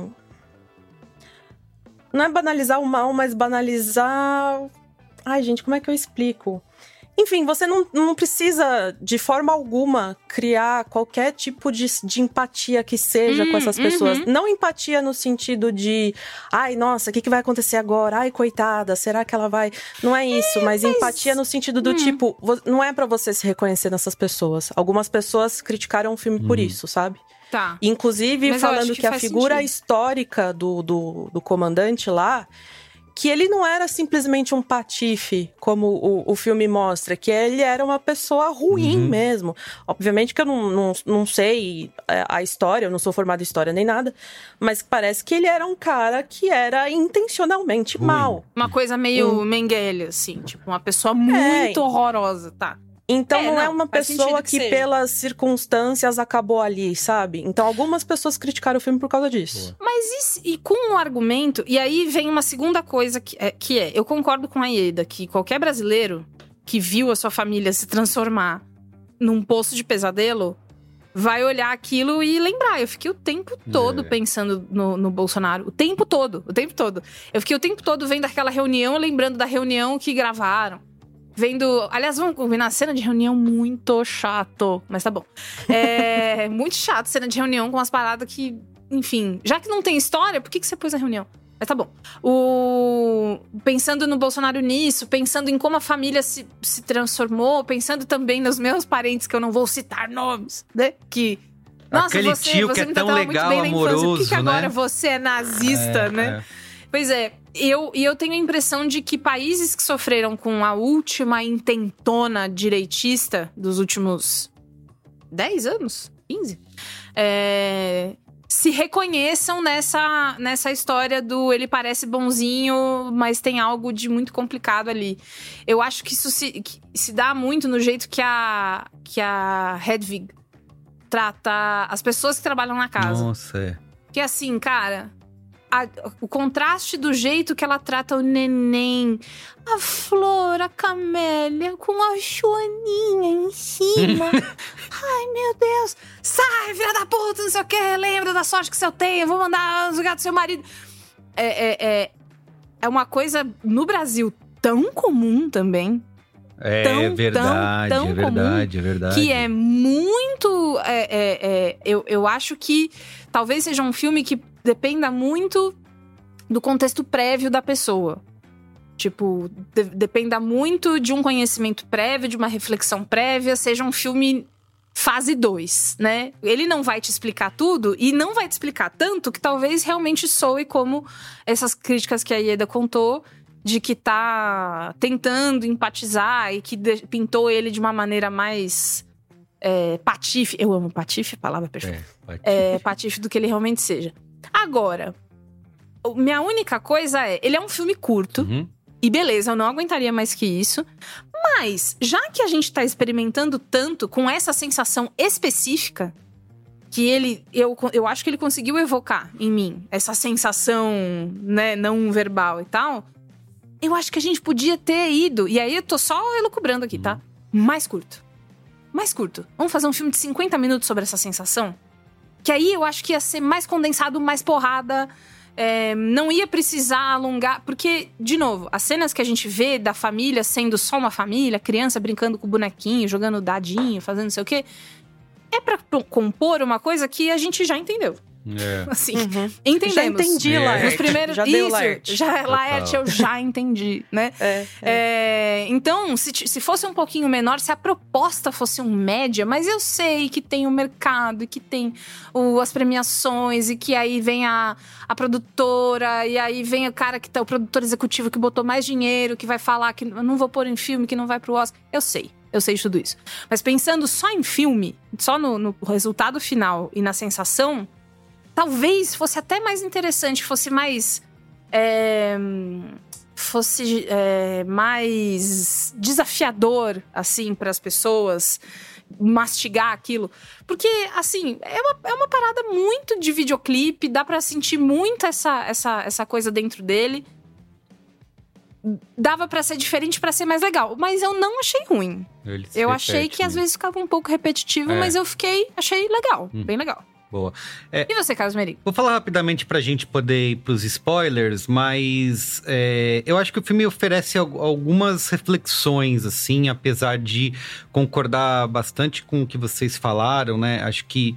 Não é banalizar o mal, mas banalizar. Ai, gente, como é que eu explico? Enfim, você não, não precisa, de forma alguma, criar qualquer tipo de, de empatia que seja Hum, com essas pessoas. uhum. Não empatia no sentido de, ai, nossa, o que, que vai acontecer agora? Ai, coitada, será que ela vai. Não é isso, mas, empatia no sentido Hum. do tipo, vo- não é pra você se reconhecer nessas pessoas. Algumas pessoas criticaram o filme por isso, sabe? Tá. Inclusive, Mas falando que, que a figura sentido. histórica do, do, do comandante lá, que ele não era simplesmente um patife, como o, o filme mostra, que ele era uma pessoa ruim Uhum. mesmo. Obviamente que eu não, não, não sei é, a história, eu não sou formada em história nem nada, mas parece que ele era um cara que era intencionalmente Ruim. mal. Uma coisa meio Hum. Mengele, assim. Tipo, uma pessoa muito horrorosa, tá? Então É, não, é não, uma faz pessoa que que, pelas circunstâncias acabou ali, sabe? Então algumas pessoas criticaram o filme por causa disso. Mas e, e com o argumento. E aí vem uma segunda coisa que é, que é: eu concordo com a Ieda que qualquer brasileiro que viu a sua família se transformar num poço de pesadelo vai olhar aquilo e lembrar. Eu fiquei o tempo todo É. pensando no, no Bolsonaro. O tempo todo, o tempo todo. Eu fiquei o tempo todo vendo aquela reunião, lembrando da reunião que gravaram. Vendo. Aliás, vamos combinar cena de reunião muito chato. Mas tá bom. É muito chato cena de reunião com umas paradas que. Enfim, já que não tem história, por que, que você pôs a reunião? Mas tá bom. O... Pensando no Bolsonaro nisso, pensando em como a família se, se transformou, pensando também nos meus parentes, que eu não vou citar nomes, né? Que. Nossa, Aquele você, tio você que é tão legal, bem na infância, Por que, amoroso, que agora né? você é nazista, É, né? é. Pois é, eu, e eu tenho a impressão de que países que sofreram com a última intentona direitista dos últimos 10 anos? 15? É, se reconheçam nessa, nessa história do ele parece bonzinho, mas tem algo de muito complicado ali. Eu acho que isso se, que se dá muito no jeito que a, que a Hedwig trata as pessoas que trabalham na casa. Nossa, é. Que assim, cara, a- o contraste do jeito que ela trata o neném, a flor, a camélia, com a joaninha em cima. Ai, meu Deus! Sai, filha da puta, não sei o quê, lembra da sorte que você tem, eu vou mandar os gatos do seu marido. É, é, é, é uma coisa no Brasil tão comum também, É Tão, verdade, tão, tão é verdade, é verdade. que é muito. é, é, é, eu, eu acho que talvez seja um filme que dependa muito do contexto prévio da pessoa. Tipo, de- dependa muito de um conhecimento prévio, de uma reflexão prévia, seja um filme fase 2, né? Ele não vai te explicar tudo e não vai te explicar tanto que talvez realmente soe como essas críticas que a Ieda contou de que tá tentando empatizar e que pintou ele de uma maneira mais é, patife. Eu amo patife, palavra perfeita. É, pode- É, patife do que ele realmente seja. Agora, minha única coisa é, ele é um filme curto. Uhum. E beleza, eu não aguentaria mais que isso. Mas, já que a gente tá experimentando tanto com essa sensação específica, que ele. Eu, eu acho que ele conseguiu evocar em mim essa sensação, né, não verbal e tal. Eu acho que a gente podia ter ido. E aí eu tô só elucubrando aqui, tá? Mais curto. Mais curto. Vamos fazer um filme de 50 minutos sobre essa sensação? Que aí eu acho que ia ser mais condensado, mais porrada. É, não ia precisar alongar. Porque, de novo, as cenas que a gente vê da família sendo só uma família, criança brincando com o bonequinho, jogando dadinho, fazendo não sei o quê. É pra pro- compor uma coisa que a gente já entendeu. É. Assim, Uhum. entendemos. Já entendi, É. Laerte. Nos primeiros. Já deu isso, Laerte. Já, Laerte, eu já entendi, né? É, é. É, então, se, se fosse um pouquinho menor, se a proposta fosse um média, mas eu sei que tem o mercado e que tem o- as premiações e que aí vem a, a produtora e aí vem o cara que tá, o produtor executivo que botou mais dinheiro, que vai falar que não vou pôr em filme, que não vai pro Oscar. Eu sei. Eu sei de tudo isso. Mas pensando só em filme, só no, no resultado final e na sensação, talvez fosse até mais interessante, fosse mais. é, fosse é, mais desafiador, assim, para as pessoas mastigar aquilo. Porque, assim, é uma, é uma parada muito de videoclipe, dá pra sentir muito essa, essa, essa coisa dentro dele. Dava pra ser diferente pra ser mais legal, mas eu não achei ruim. Eu repete achei que às mesmo. vezes ficava um pouco repetitivo, É. mas eu fiquei, achei legal, Hum. bem legal. Boa. E você, Carlos Merigo? Vou falar rapidamente pra gente poder ir pros spoilers, mas é, eu acho que o filme oferece al- algumas reflexões, assim, apesar de concordar bastante com o que vocês falaram, né? Acho que,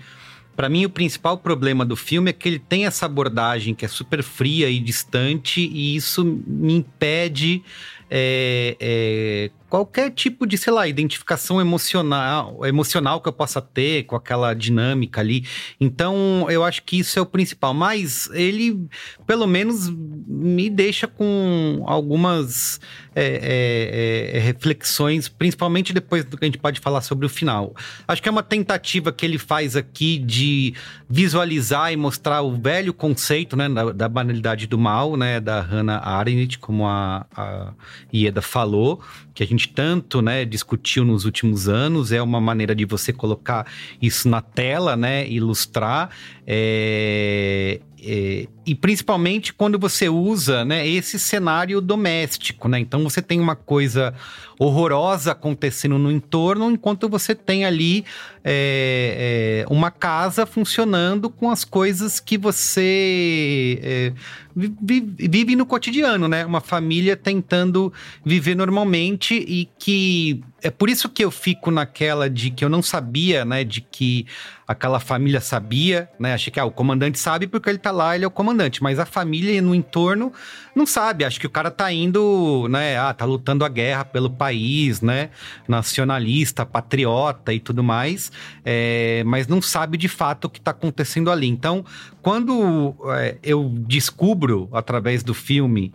pra mim, o principal problema do filme é que ele tem essa abordagem que é super fria e distante, e isso me impede é, é, qualquer tipo de, sei lá, identificação emocional, emocional que eu possa ter com aquela dinâmica ali. Então, eu acho que isso é o principal. Mas ele, pelo menos, me deixa com algumas é, é, é, reflexões, principalmente depois do que a gente pode falar sobre o final. Acho que é uma tentativa que ele faz aqui de visualizar e mostrar o velho conceito né, da, da banalidade do mal, né, da Hannah Arendt, como a, a Ieda falou, que a gente tanto né, discutiu nos últimos anos. É uma maneira de você colocar isso na tela, né, ilustrar. É, é, e principalmente quando você usa né, esse cenário doméstico, né? Então você tem uma coisa horrorosa acontecendo no entorno, enquanto você tem ali é, é, uma casa funcionando com as coisas que você é, vi- vi- vive no cotidiano, né? Uma família tentando viver normalmente e que é por isso que eu fico naquela de que eu não sabia, né, de que aquela família sabia, né? Achei que ah, o comandante sabe porque ele tá lá, ele é o comandante, mas a família no entorno não sabe. Acho que o cara tá indo, né? Ah, tá lutando a guerra pelo país, né? Nacionalista, patriota e tudo mais, é, mas não sabe de fato o que tá acontecendo ali. Então, quando é, eu descubro através do filme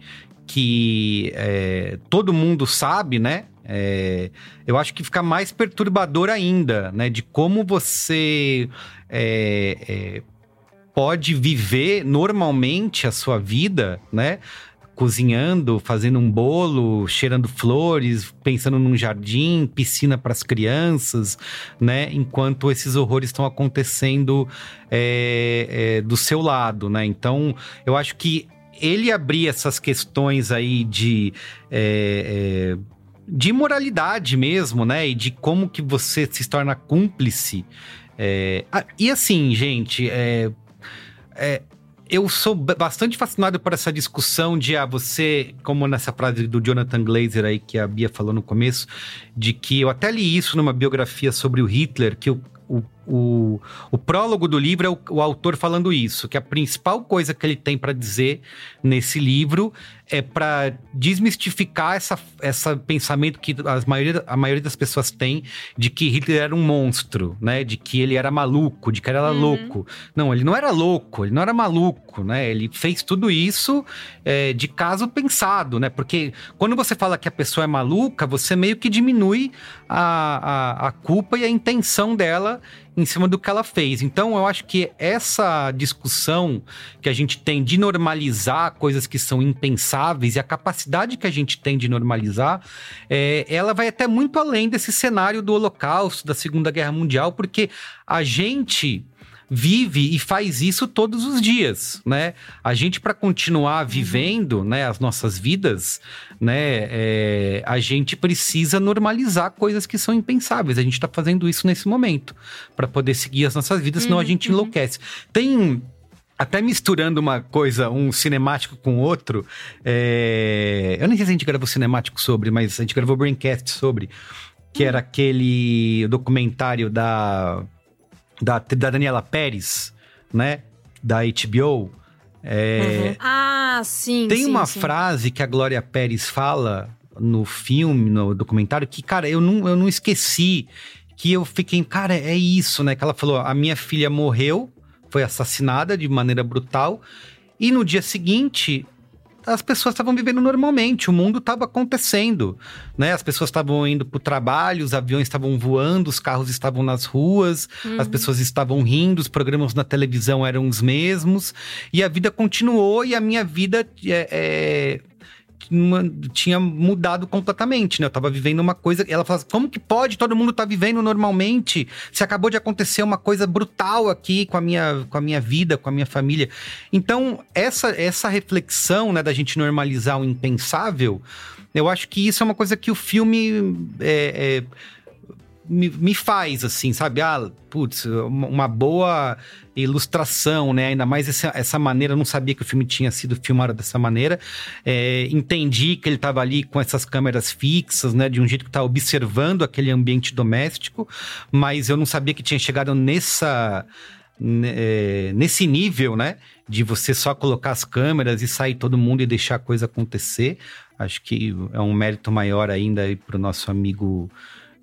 que é, todo mundo sabe, né? É, eu acho que fica mais perturbador ainda, né? De como você é, é, pode viver normalmente a sua vida, né? cozinhando, fazendo um bolo, cheirando flores, pensando num jardim, piscina para as crianças, né? Enquanto esses horrores estão acontecendo é, é, do seu lado, né? Então, eu acho que ele abrir essas questões aí de é, é de moralidade mesmo, né? E de como que você se torna cúmplice. É... Ah, e assim, gente, é... É... eu sou bastante fascinado por essa discussão de ah, você, como nessa frase do Jonathan Glazer aí que a Bia falou no começo, de que eu até li isso numa biografia sobre o Hitler, que o, o o, prólogo do livro é o, o, autor falando isso, que a principal coisa que ele tem para dizer nesse livro é para desmistificar essa, essa pensamento que as maioria, a maioria das pessoas tem de que Hitler era um monstro, né? De que ele era maluco, de que ele era uhum. louco. Não, ele não era louco, ele não era maluco, né? Ele fez tudo isso é, de caso pensado, né? Porque quando você fala que a pessoa é maluca, você meio que diminui a, a, a culpa e a intenção dela em cima do que ela fez. Então, eu acho que essa discussão que a gente tem de normalizar coisas que são impensáveis e a capacidade que a gente tem de normalizar, é, ela vai até muito além desse cenário do Holocausto, da Segunda Guerra Mundial, porque a gente vive e faz isso todos os dias, né? A gente para continuar uhum. vivendo, né, as nossas vidas, né, é, a gente precisa normalizar coisas que são impensáveis. A gente está fazendo isso nesse momento para poder seguir as nossas vidas, senão a uhum, gente uhum. enlouquece. Tem até misturando uma coisa, um cinemático com outro. É... Eu nem sei se a gente gravou cinemático sobre, mas a gente gravou Braincast sobre, que era aquele documentário da da, da Daniela Pérez, né? Da HBO. É, uhum. Ah, sim. Tem sim, uma sim. frase que a Glória Pérez fala no filme, no documentário, que, cara, eu não, eu não esqueci. Que eu fiquei, cara, é isso, né? Que ela falou: a minha filha morreu, foi assassinada de maneira brutal. E no dia seguinte, as pessoas estavam vivendo normalmente, o mundo estava acontecendo, né? As pessoas estavam indo para o trabalho, os aviões estavam voando, os carros estavam nas ruas, uhum. as pessoas estavam rindo, os programas na televisão eram os mesmos, e a vida continuou e a minha vida é, é tinha mudado completamente, né? Eu tava vivendo uma coisa. Ela fala assim, como que pode? Todo mundo tá vivendo normalmente. Se acabou de acontecer uma coisa brutal aqui com a minha, com a minha vida, com a minha família. Então, essa, essa reflexão, né, da gente normalizar o impensável, eu acho que isso é uma coisa que o filme. É, é, me, me faz, assim, sabe? Ah, putz, uma boa ilustração, né? Ainda mais essa, essa maneira, eu não sabia que o filme tinha sido filmado dessa maneira. É, entendi que ele estava ali com essas câmeras fixas, né? De um jeito que estava observando aquele ambiente doméstico, mas eu não sabia que tinha chegado nessa. É, nesse nível, né? De você só colocar as câmeras e sair todo mundo e deixar a coisa acontecer. Acho que é um mérito maior ainda para o nosso amigo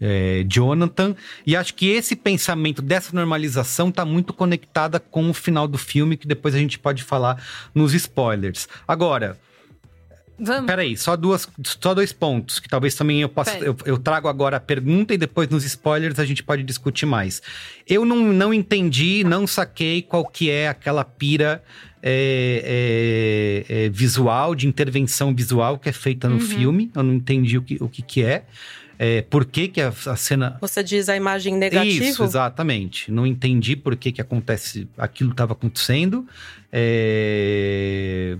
é, Jonathan. E acho que esse pensamento dessa normalização está muito conectada com o final do filme, que depois a gente pode falar nos spoilers. Agora. Vamos. Peraí, só, duas, só dois pontos, que talvez também eu possa. Eu, eu, trago agora a pergunta e depois nos spoilers a gente pode discutir mais. Eu não, não entendi, não saquei qual que é aquela pira é, é, é, visual, de intervenção visual que é feita no uhum. filme. Eu não entendi o que, o que, que é é, por que, que a, a, cena. Você diz a imagem negativa? Isso, exatamente. Não entendi por que, que acontece. Aquilo estava acontecendo. É...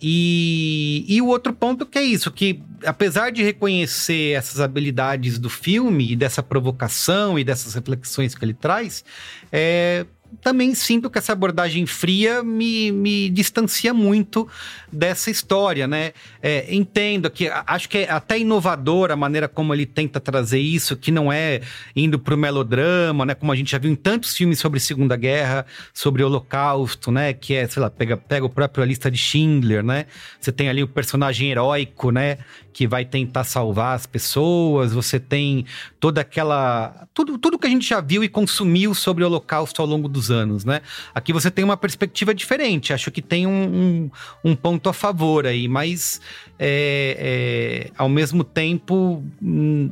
E, e o outro ponto que é isso, que apesar de reconhecer essas habilidades do filme e dessa provocação e dessas reflexões que ele traz, é, também sinto que essa abordagem fria me, me distancia muito dessa história, né? É, entendo que acho que é até inovador a maneira como ele tenta trazer isso, que não é indo pro melodrama, né? Como a gente já viu em tantos filmes sobre Segunda Guerra, sobre o Holocausto, né? Que é, sei lá, pega, pega o próprio A Lista de Schindler, né? Você tem ali o personagem heróico, né? Que vai tentar salvar as pessoas, você tem toda aquela. Tudo, tudo que a gente já viu e consumiu sobre o Holocausto ao longo dos anos, né? Aqui você tem uma perspectiva diferente. Acho que tem um, um, um ponto a favor aí, mas é, é, ao mesmo tempo. Hum,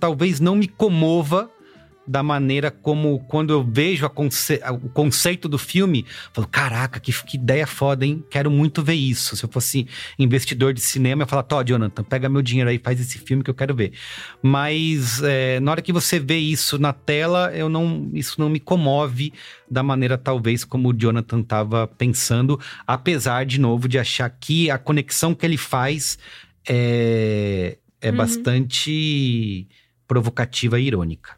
talvez não me comova da maneira como, quando eu vejo conce o conceito do filme, falo: caraca, que, que, ideia foda, hein? Quero muito ver isso. Se eu fosse investidor de cinema, eu falar: Todd, Jonathan, pega meu dinheiro aí, faz esse filme que eu quero ver. Mas é, na hora que você vê isso na tela, eu não, isso não me comove da maneira, talvez, como o Jonathan estava pensando, apesar, de novo, de achar que a conexão que ele faz é, é uhum. bastante provocativa e irônica.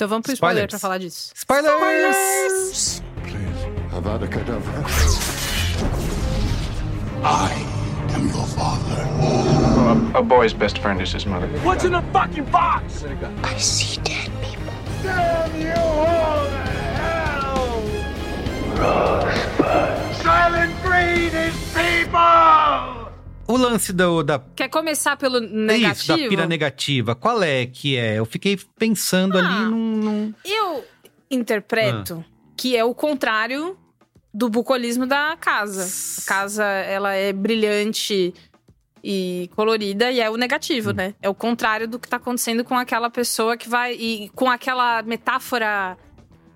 Então vamos pro spoiler para falar disso. Spoilers! Spoilers! Please, Avada Kedavra. I am your father. Well, a, a, boy's best friend is his mother. What's in the fucking box? I see dead people. Damn you all to hell! Rosebud. Silent Breed is people! O lance do, da. Quer começar pelo negativo? Isso, da pira negativa. Qual é que é? Eu fiquei pensando ah, ali num, num. Eu interpreto ah. que é o contrário do bucolismo da casa. A casa, ela é brilhante e colorida e é o negativo, hum. né? É o contrário do que tá acontecendo com aquela pessoa que vai e com aquela metáfora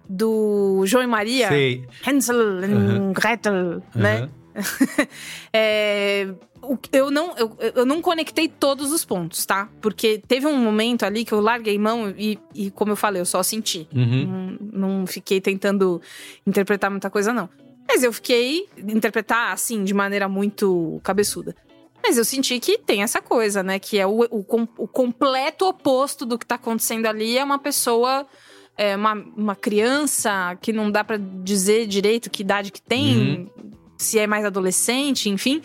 do João e Maria, Sei. Hansel e uhum. Gretel, né? Uhum. é, eu, não, eu, eu não conectei todos os pontos, tá? Porque teve um momento ali que eu larguei mão e, e como eu falei, eu só senti. Uhum. Não, não fiquei tentando interpretar muita coisa, não. Mas eu fiquei interpretar assim, de maneira muito cabeçuda. Mas eu senti que tem essa coisa, né? Que é o, o, o completo oposto do que tá acontecendo ali. É uma pessoa, é uma, uma criança que não dá para dizer direito que idade que tem, uhum. Se é mais adolescente, enfim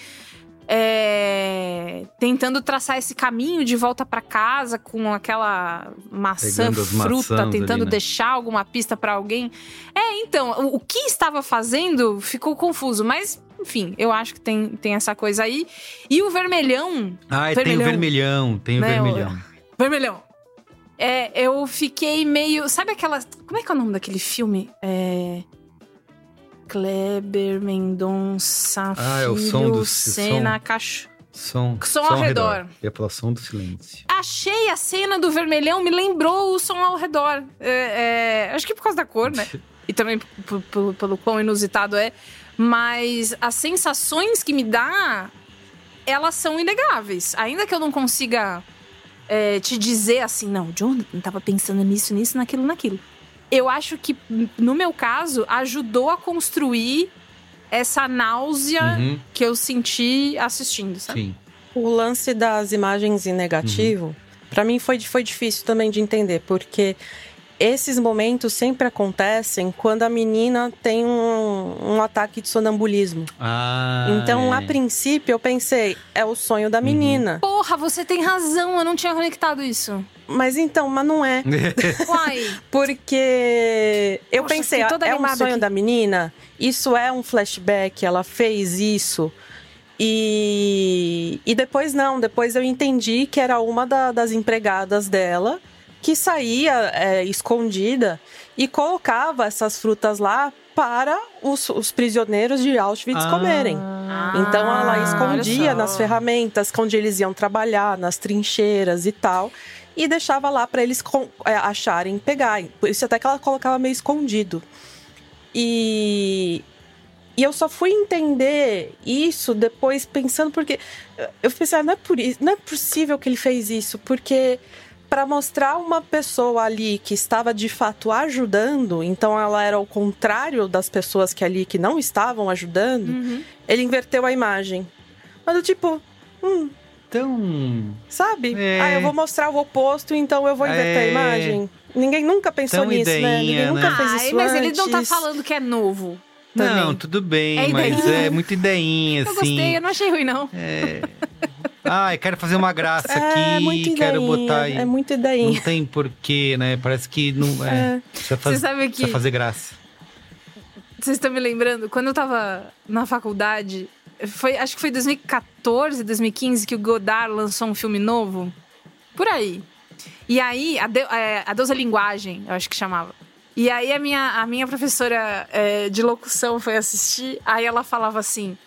é, tentando traçar esse caminho de volta para casa com aquela maçã fruta, tentando ali, né? deixar alguma pista para alguém. É, então, o, o, que estava fazendo ficou confuso, mas enfim, eu acho que tem, tem essa coisa aí. E o vermelhão. Ah, tem o vermelhão, tem o né, vermelhão. O, vermelhão. É, eu fiquei meio. Sabe aquela. Como é que é o nome daquele filme? É. Kleber Mendonça ah, é o som do cena som, Cacho. Som, som, ao, redor. redor. Ia pela som do silêncio. Achei a cena do vermelhão, me lembrou o som ao redor. É, é, acho que por causa da cor, né? e também pelo, pelo quão inusitado é. Mas as sensações que me dá, elas são inegáveis. Ainda que eu não consiga é, te dizer assim, não, John, tava pensando nisso, nisso, naquilo, naquilo eu acho que, no meu caso, ajudou a construir essa náusea uhum. que eu senti assistindo, sabe? Sim. O lance das imagens em negativo, uhum. para mim foi, foi difícil também de entender, porque esses momentos sempre acontecem quando a menina tem um, um ataque de sonambulismo. Ah, então, é. a princípio, eu pensei, é o sonho da uhum. menina. Uhum. Porra, você tem razão, eu não tinha conectado isso. Mas então, mas não é. Uai. Porque eu Poxa, pensei, é um sonho aqui. da menina? Isso é um flashback, ela fez isso. E, e depois não, depois eu entendi que era uma da, das empregadas dela que saía é, escondida e colocava essas frutas lá para os, os prisioneiros de Auschwitz ah, comerem. Então ela escondia nas ferramentas onde eles iam trabalhar, nas trincheiras e tal, e deixava lá para eles é, acharem pegar. Por isso até que ela colocava meio escondido. E E eu só fui entender isso depois pensando, porque eu pensei, ah, não é, por isso, não é possível que ele fez isso, porque para mostrar uma pessoa ali que estava de fato ajudando, então ela era o contrário das pessoas que ali que não estavam ajudando, Uhum. ele inverteu a imagem. Mas eu tipo, hum, Tão. sabe? É. Ah, eu vou mostrar o oposto, então eu vou inverter a É. imagem. Ninguém nunca pensou Tão nisso, né? Ninguém ideinha, nunca né? fez Ai, isso mas ele não tá antes. falando que é novo. Não, também. tudo bem, É mas ideinha. é muito ideinha, Eu assim. gostei, eu não achei ruim, não. É. Ai, quero fazer uma graça É, aqui, muito quero botar aí. É muito ideinha. Não tem porquê, né? Parece que não. É. É. Precisa, faz... Você sabe que- fazer graça. Vocês estão me lembrando? Quando eu tava na faculdade, foi, acho que foi 2014, 2015 que o Godard lançou um filme novo. Por aí. E aí, a, de, é, a Deusa Linguagem, eu acho que chamava. E aí a minha, a minha professora é, de locução foi assistir, aí ela falava assim.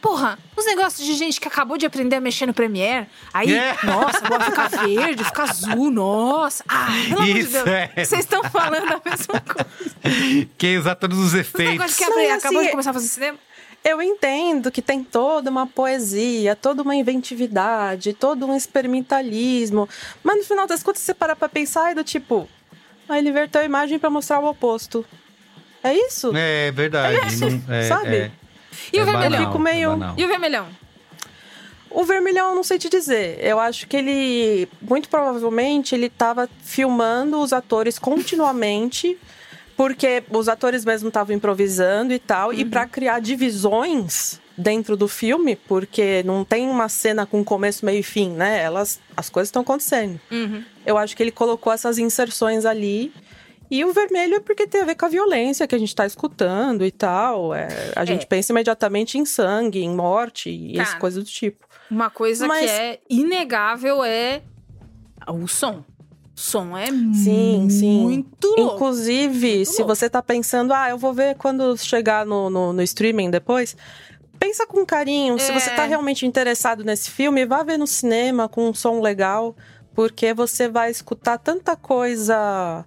Porra, os negócios de gente que acabou de aprender a mexer no Premiere. Aí, É. nossa, agora fica verde, fica azul, nossa. Ah, pelo amor de Isso, Deus. é. Vocês estão falando a mesma coisa. Quem usar todos os Os efeitos. negócios que Não, e acabou assim, de começar a fazer cinema. Eu entendo que tem toda uma poesia, toda uma inventividade, todo um experimentalismo. Mas no final das contas, você para pra pensar e do tipo. Ah, ele inverteu a imagem pra mostrar o oposto. É isso? É verdade. É isso, não- é- sabe? é- E é o vermelhão? banal, Eu fico meio- é banal. E o vermelhão? O vermelhão, eu não sei te dizer. Eu acho que ele, muito provavelmente, ele tava filmando os atores continuamente, porque os atores mesmo estavam improvisando e tal, e pra criar divisões dentro do filme, porque não tem uma cena com começo, meio e fim, né? Elas, as coisas estão acontecendo. Uhum. Eu acho que ele colocou essas inserções ali. E o vermelho é porque tem a ver com a violência que a gente tá escutando e tal. É, a gente É. pensa imediatamente em sangue, em morte e coisas do tipo. Uma coisa Mas- que é inegável é o som. Som é Sim, sim. muito louco. Inclusive, se louco. você tá pensando, ah, eu vou ver quando chegar no, no, no streaming depois. Pensa com carinho. Se É. você tá realmente interessado nesse filme, vá ver no cinema com um som legal. Porque você vai escutar tanta coisa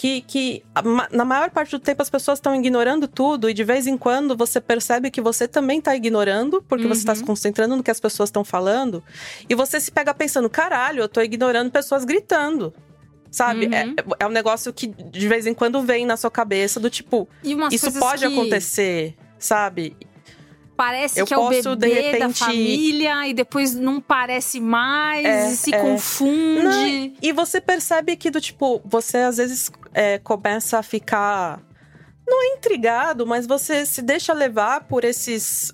que, que na maior parte do tempo as pessoas estão ignorando tudo e de vez em quando você percebe que você também está ignorando, porque você está se concentrando no que as pessoas estão falando, e você se pega pensando, caralho, eu tô ignorando pessoas gritando. Sabe? Uhum. É, é um negócio que de vez em quando vem na sua cabeça do tipo, isso pode que acontecer, sabe? Parece Eu que é o bebê da repente- família e depois não parece mais É, e se é. confunde. Não, e você percebe que do tipo, você às vezes é, começa a ficar. Não é intrigado, mas você se deixa levar por esses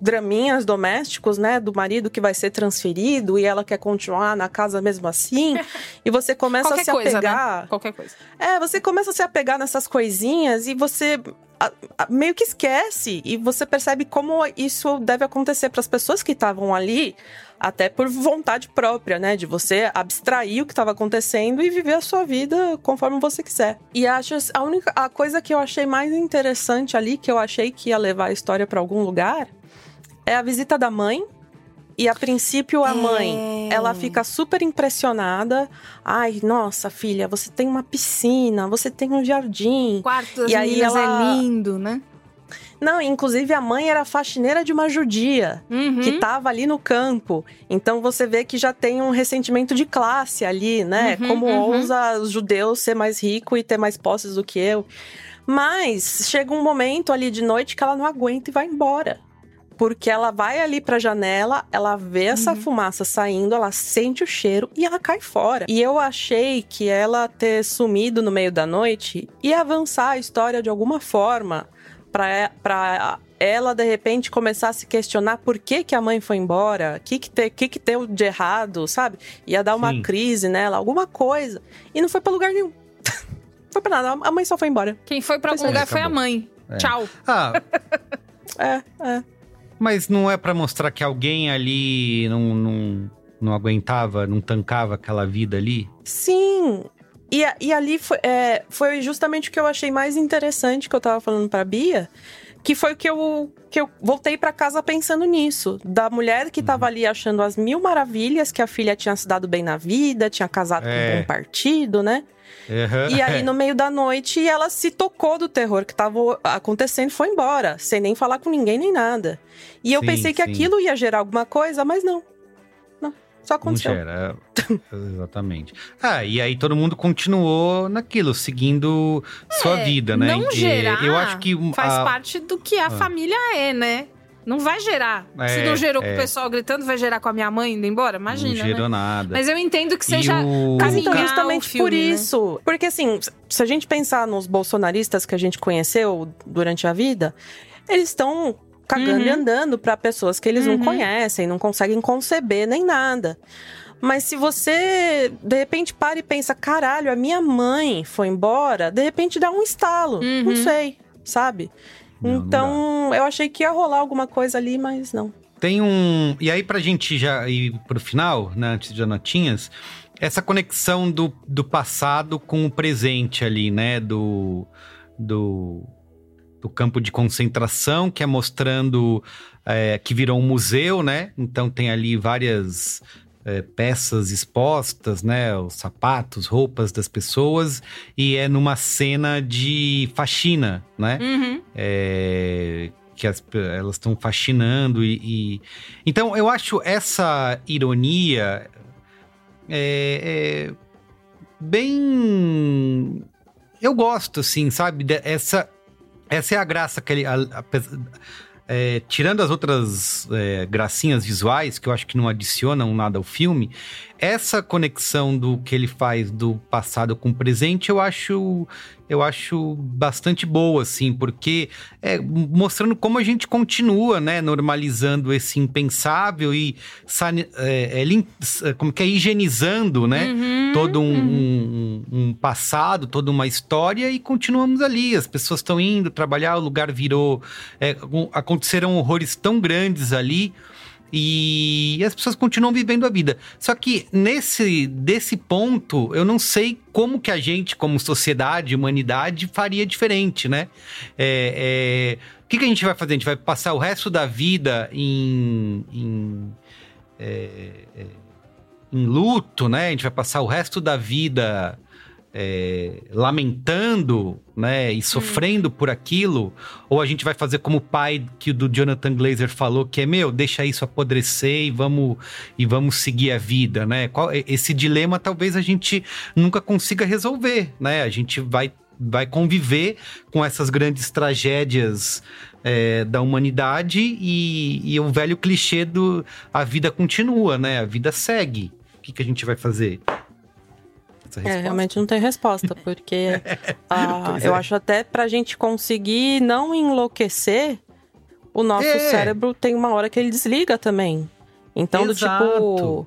draminhas domésticos, né? Do marido que vai ser transferido e ela quer continuar na casa mesmo assim. e você começa a se coisa, apegar. né? Qualquer coisa. É, você começa a se apegar nessas coisinhas e você meio que esquece e você percebe como isso deve acontecer para as pessoas que estavam ali, até por vontade própria, né, de você abstrair o que estava acontecendo e viver a sua vida conforme você quiser. E acho a única a coisa que eu achei mais interessante ali, que eu achei que ia levar a história para algum lugar, é a visita da mãe. E a princípio a É. mãe, ela fica super impressionada. Ai, nossa, filha, você tem uma piscina, você tem um jardim. O quarto das E aí meninas ela- é lindo, né? Não, inclusive a mãe era faxineira de uma judia Uhum. que tava ali no campo. Então você vê que já tem um ressentimento de classe ali, né? Uhum, Como uhum. ousa os judeus ser mais rico e ter mais posses do que eu. Mas chega um momento ali de noite que ela não aguenta e vai embora. Porque ela vai ali pra janela, ela vê essa Uhum. fumaça saindo, ela sente o cheiro e ela cai fora. E eu achei que ela ter sumido no meio da noite ia avançar a história de alguma forma pra, pra ela de repente começar a se questionar por que, que a mãe foi embora, o que, que, te, que, que deu de errado, sabe? Ia dar uma Sim. crise nela, alguma coisa. E não foi pra lugar nenhum. foi pra nada, a mãe só foi embora. Quem foi pra algum é, lugar foi a mãe. É. Tchau. Ah, É, é. Mas não é pra mostrar que alguém ali não, não, não aguentava, não tancava aquela vida ali? Sim. E, e ali foi, é, foi justamente o que eu achei mais interessante que eu tava falando pra Bia. que foi o que eu, que eu voltei para casa pensando nisso. Da mulher que tava ali achando as mil maravilhas, que a filha tinha se dado bem na vida, tinha casado É. com um bom partido, né? Uhum. E aí, no meio da noite, ela se tocou do terror que tava acontecendo e foi embora, sem nem falar com ninguém nem nada. E eu Sim, pensei que sim. aquilo ia gerar alguma coisa, mas não. Não, só Não aconteceu. gera. Exatamente. Ah, e aí todo mundo continuou naquilo, seguindo sua É, vida, né? Não gerar Eu acho que. faz a- parte do que a Ah. família é, né? Não vai gerar. Se É, não gerou com é. o pessoal gritando, vai gerar com a minha mãe indo embora? Imagina, Não gerou né? nada. Mas eu entendo que seja o- Mas então, caminhar justamente o filme, por né? isso. Porque assim, se a gente pensar nos bolsonaristas que a gente conheceu durante a vida, eles estão cagando Uhum. e andando pra pessoas que eles Uhum. não conhecem, não conseguem conceber nem nada. Mas se você, de repente, para e pensa, caralho, a minha mãe foi embora, de repente dá um estalo. Não Uhum. sei, sabe? Não, não então, eu achei que ia rolar alguma coisa ali, mas não. Tem um. E aí, pra gente já ir pro final, né, antes de notinhas, essa conexão do, do passado com o presente ali, né? Do. Do, do campo de concentração, que é mostrando é, que virou um museu, né? Então tem ali várias. É, peças expostas, né? Os sapatos, roupas das pessoas, e é numa cena de faxina, né? Uhum. é, que as elas estão fascinando e, e- então eu acho essa ironia é, é, bem eu gosto assim sabe essa essa é a graça que ele a- apes- é, tirando as outras é, gracinhas visuais que eu acho que não adicionam nada ao filme essa conexão do que ele faz do passado com o presente eu acho eu acho bastante boa, assim, porque é mostrando como a gente continua, né, normalizando esse impensável e é, é, é, como que é higienizando, né, Uhum, todo um, um- um passado, toda uma história e continuamos ali. As pessoas estão indo trabalhar, o lugar virou, é, aconteceram horrores tão grandes ali. E as pessoas continuam vivendo a vida. Só que nesse desse ponto, eu não sei como que a gente, como sociedade, humanidade, faria diferente, né? É, é, o que, que a gente vai fazer? A gente vai passar o resto da vida em, em, é, é, em luto, né? A gente vai passar o resto da vida é, lamentando, né, e sofrendo por aquilo, ou a gente vai fazer como o pai que o do Jonathan Glazer falou, que é meu, deixa isso apodrecer e vamos e vamos seguir a vida, né? Qual, esse dilema talvez a gente nunca consiga resolver, né? A gente vai vai conviver com essas grandes tragédias é, da humanidade e, e o velho clichê do a vida continua, né? A vida segue. O que, que a gente vai fazer? Essa É, resposta? realmente não tem resposta, porque ah, Pois eu é. acho até pra gente conseguir não enlouquecer, o nosso É. cérebro tem uma hora que ele desliga também. Então, do tipo.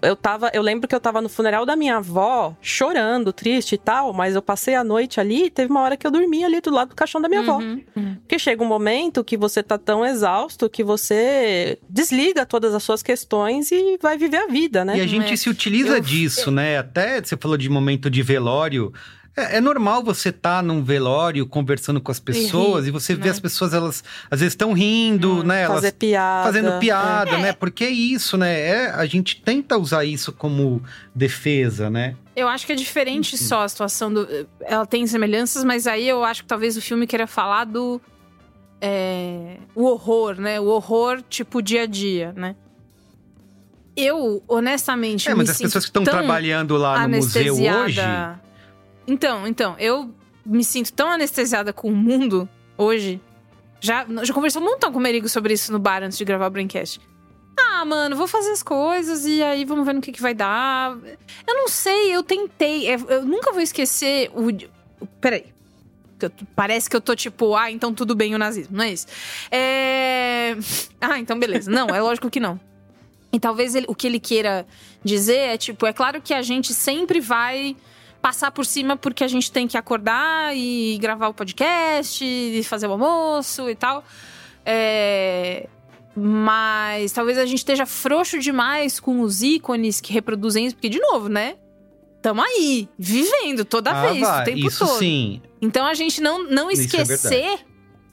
Eu tava. Eu lembro que eu tava no funeral da minha avó, chorando, triste e tal, mas eu passei a noite ali e teve uma hora que eu dormi ali do lado do caixão da minha avó. Uhum. Porque chega um momento que você tá tão exausto que você desliga todas as suas questões e vai viver a vida, né? E a gente É. se utiliza Eu- disso, né? Até você falou de momento de velório. É, é normal você estar num velório conversando com as pessoas e, você vê né? as pessoas, elas às vezes estão rindo, né? Elas Fazer piada. fazendo piada, É. né? Porque é isso, né? É, a gente tenta usar isso como defesa, né? Eu acho que é diferente só a situação do. Ela tem semelhanças, mas aí eu acho que talvez o filme queira falar do. é, o horror, né? O horror, tipo, dia a dia, né? Eu, honestamente. É, mas me as sinto pessoas que estão tão trabalhando lá no museu anestesiada. hoje. Então, então, eu me sinto tão anestesiada com o mundo hoje. Já, já conversou um montão com o Merigo sobre isso no bar antes de gravar o Braincast. Ah, mano, vou fazer as coisas e aí vamos ver no que, que vai dar. Eu não sei, eu tentei. é, Eu nunca vou esquecer o. Peraí. Parece que eu tô tipo, ah, então tudo bem o nazismo, não é isso? É. Ah, então beleza. Não, é lógico que não. E talvez ele- o que ele queira dizer é tipo, é claro que a gente sempre vai passar por cima porque a gente tem que acordar e gravar o podcast, e fazer o almoço e tal. É, Mas talvez a gente esteja frouxo demais com os ícones que reproduzem isso, porque, de novo, né? Tamo aí, vivendo toda Ah, vez, vai, o tempo isso todo. sim. Então a gente não, não é esquecer,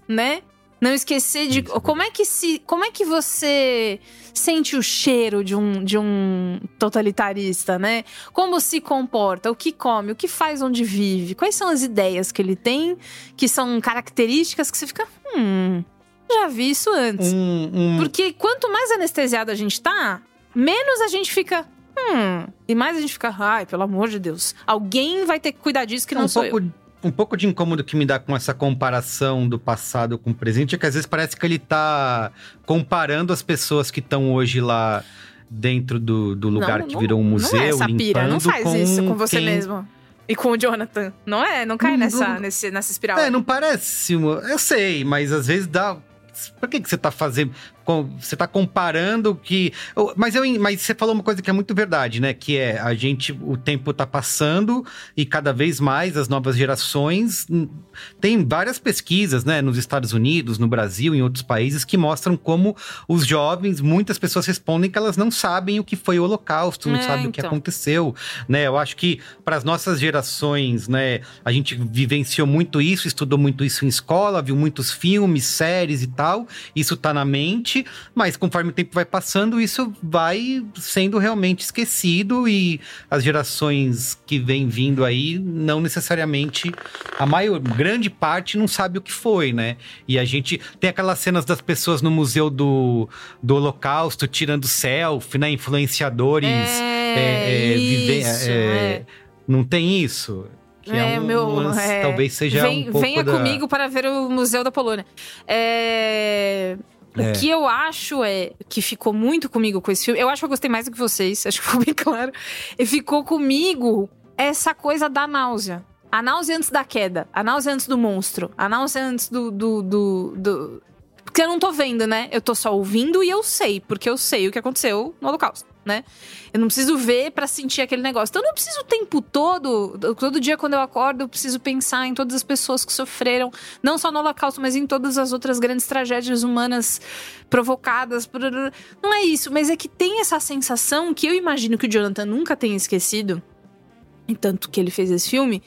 né? Não esquecer de como é que se, como é que você sente o cheiro de um, de um totalitarista, né? Como se comporta, o que come, o que faz, onde vive, quais são as ideias que ele tem, que são características que você fica, hum, já vi isso antes. Um, um... Porque quanto mais anestesiado a gente tá, menos a gente fica, hum, e mais a gente fica, ai, pelo amor de Deus, alguém vai ter que cuidar disso que É não um sou pouco, eu. Um pouco de incômodo que me dá com essa comparação do passado com o presente é que às vezes parece que ele tá comparando as pessoas que estão hoje lá dentro do, do lugar Não, que não- virou um museu, Não é essa pira, não limpando faz com isso com você quem- mesmo. E com o Jonathan. Não é? Não cai Não- nessa, não- nesse, nessa espiral. É, não parece. Eu sei, mas às vezes dá. Por que, que você tá fazendo. Você tá comparando que. Mas, eu, mas você falou uma coisa que é muito verdade, né? Que é a gente. O tempo tá passando e cada vez mais as novas gerações. hum, Tem várias pesquisas, né? Nos Estados Unidos, no Brasil, em outros países, que mostram como os jovens, muitas pessoas respondem que elas não sabem o que foi o Holocausto, não É, sabem o que então. aconteceu, né? Eu acho que para as nossas gerações, né, a gente vivenciou muito isso, estudou muito isso em escola, viu muitos filmes, séries e tal. Isso tá na mente, mas conforme o tempo vai passando, isso vai sendo realmente esquecido e as gerações que vêm vindo aí não necessariamente a maior grande parte não sabe o que foi, né? E a gente tem aquelas cenas das pessoas no museu do, do Holocausto tirando selfie, né, influenciadores É, viver- isso, é, é. não tem isso. Que é, É, um meu, lance, é, talvez seja vem- um pouco Venha da- comigo para ver o Museu da Polônia. É, É. O que eu acho é que ficou muito comigo com esse filme. Eu acho que eu gostei mais do que vocês, acho que ficou bem claro. E ficou comigo essa coisa da náusea. A náusea antes da queda, a náusea antes do monstro, a náusea antes do. do, do, do- Porque eu não tô vendo, né? Eu tô só ouvindo e eu sei, porque eu sei o que aconteceu no Holocausto, né? Eu não preciso ver pra sentir aquele negócio. Então eu não preciso o tempo todo, todo dia quando eu acordo, eu preciso pensar em todas as pessoas que sofreram, não só no Holocausto, mas em todas as outras grandes tragédias humanas provocadas. por- Não é isso, mas é que tem essa sensação que eu imagino que o Jonathan nunca tenha esquecido, e tanto que ele fez esse filme,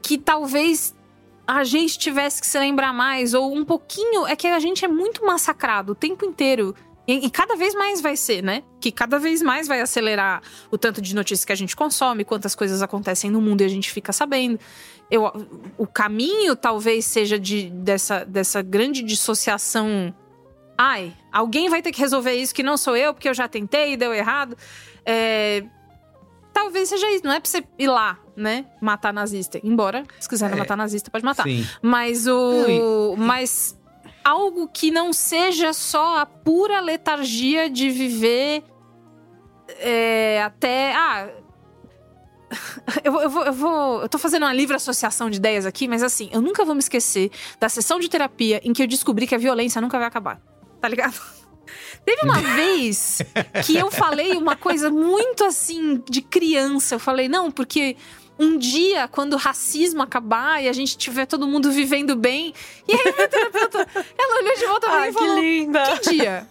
que talvez a gente tivesse que se lembrar mais, ou um pouquinho. É que a gente é muito massacrado o tempo inteiro. E, e cada vez mais vai ser, né? Que cada vez mais vai acelerar o tanto de notícias que a gente consome, quantas coisas acontecem no mundo e a gente fica sabendo. Eu, o caminho talvez seja de, dessa, dessa grande dissociação. Ai, alguém vai ter que resolver isso que não sou eu, porque eu já tentei e deu errado. É, Talvez seja isso, não é pra você ir lá, né? Matar nazista. Embora, se quiser É. matar nazista, pode matar. Sim. Mas o. Mas algo que não seja só a pura letargia de viver é, até. Ah. Eu, eu, vou, eu vou. Eu tô fazendo uma livre associação de ideias aqui, mas assim, eu nunca vou me esquecer da sessão de terapia em que eu descobri que a violência nunca vai acabar. Tá ligado? Teve uma vez que eu falei uma coisa muito assim de criança. Eu falei, não, porque um dia, quando o racismo acabar e a gente tiver todo mundo vivendo bem. E aí, minha terapeuta, ela olhou de volta pra mim e que falou: linda. Que dia?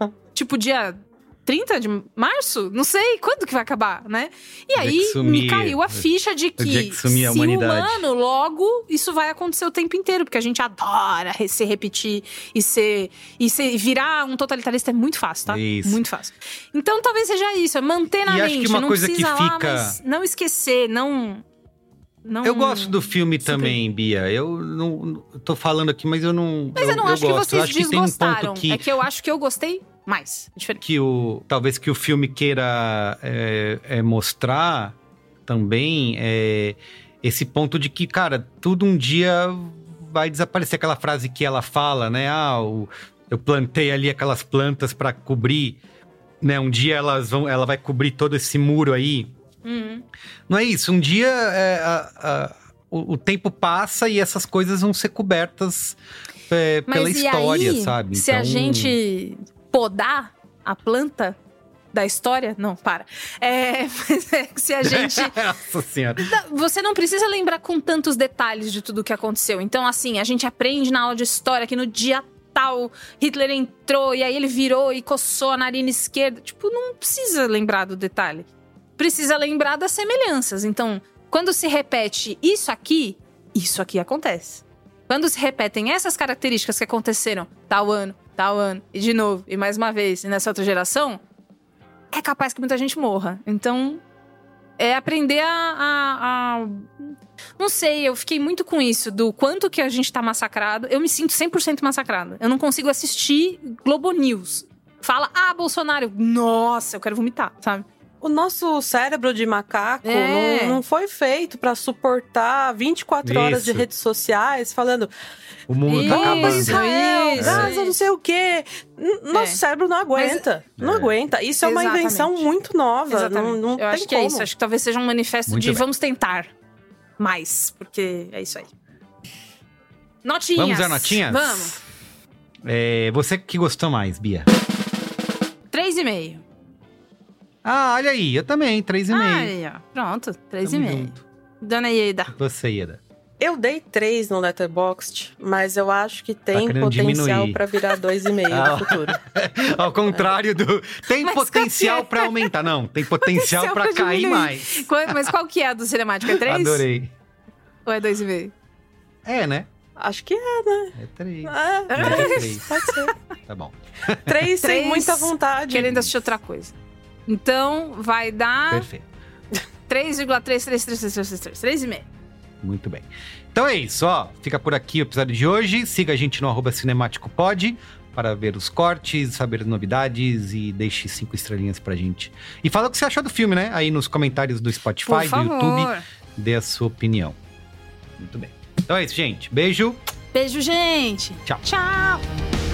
tipo, dia 30 de março? Não sei, quando que vai acabar, né? E aí me caiu a ficha de que, que se humano, logo isso vai acontecer o tempo inteiro, porque a gente adora se repetir e ser e ser, virar um totalitarista é muito fácil, tá? Isso. Muito fácil. Então talvez seja isso, é manter na E mente, não precisa lá, fica- mas não esquecer, não não Eu gosto do filme também, Bia. Eu não eu tô falando aqui, mas eu não. Mas eu, não acho que gosto. vocês eu um desgostaram. ponto que, É que eu acho que eu gostei mais. Diferente. que o talvez que o filme queira é, é mostrar também é esse ponto de que, cara, tudo um dia vai desaparecer. Aquela frase que ela fala, né? Ah, o- eu plantei ali aquelas plantas para cobrir, né? Um dia elas vão, ela vai cobrir todo esse muro aí. Uhum. Não é isso. Um dia é, a- a- o, o tempo passa e essas coisas vão ser cobertas é, pela história, aí, sabe? Se a Então- gente podar a planta da história, não, para. É, mas é se a gente Nossa senhora. Você não precisa lembrar com tantos detalhes de tudo o que aconteceu. Então, assim, a gente aprende na aula de história que no dia tal Hitler entrou e aí ele virou e coçou a narina esquerda. Tipo, não precisa lembrar do detalhe. Precisa lembrar das semelhanças. Então, quando se repete isso aqui, isso aqui acontece. Quando se repetem essas características que aconteceram tal ano, tal ano, e de novo, e mais uma vez, e nessa outra geração, é capaz que muita gente morra. Então, é aprender a, a, a, Não sei, eu fiquei muito com isso, do quanto que a gente tá massacrado. Eu me sinto 100% massacrada. Eu não consigo assistir Globo News. Fala, ah, Bolsonaro. Nossa, eu quero vomitar, sabe? O nosso cérebro de macaco É. não, não foi feito pra suportar 24 horas de Isso. redes sociais falando O mundo tá Isso, acabando. Israel, isso, Gaza, isso. não sei o quê. Nosso É. cérebro não aguenta. Não É. aguenta. Isso é uma Exatamente. invenção muito nova. Exatamente. Não, não eu tem acho que como. é isso. Acho que talvez seja um manifesto Muito de bem. vamos tentar mais. Porque é isso aí. Notinhas. Vamos a notinhas? Vamos. É, você que gostou mais, Bia? 3,5. Ah, olha aí, eu também, 3,5. Aí, ó. Pronto, 3,5. junto. Dona Ieda. Você, Ieda. Eu dei 3 no Letterboxd, mas eu acho que tem querendo potencial diminuir. pra virar 2,5 Ah, no futuro. Ao contrário do. Tem Mas potencial é? pra aumentar. Não, tem potencial, pra cair diminuir. mais. Qual- Mas qual que é a do cinemático? É 3? Adorei. Ou é 2,5? É, né? Acho que é, né? É 3. É, É 3. pode ser. Tá bom. 3 sem Três, muita vontade. Querendo assistir outra coisa. Então, vai dar Perfeito. 3,33333. 3,5. Muito bem. Então é isso, ó. Fica por aqui o episódio de hoje. Siga a gente no arroba cinemáticopod para ver os cortes, saber as novidades e deixe cinco estrelinhas pra gente. E fala o que você achou do filme, né? Aí nos comentários do Spotify, do. YouTube, dê a sua opinião. Muito bem. Então é isso, gente. Beijo. Beijo, gente. Tchau. Tchau.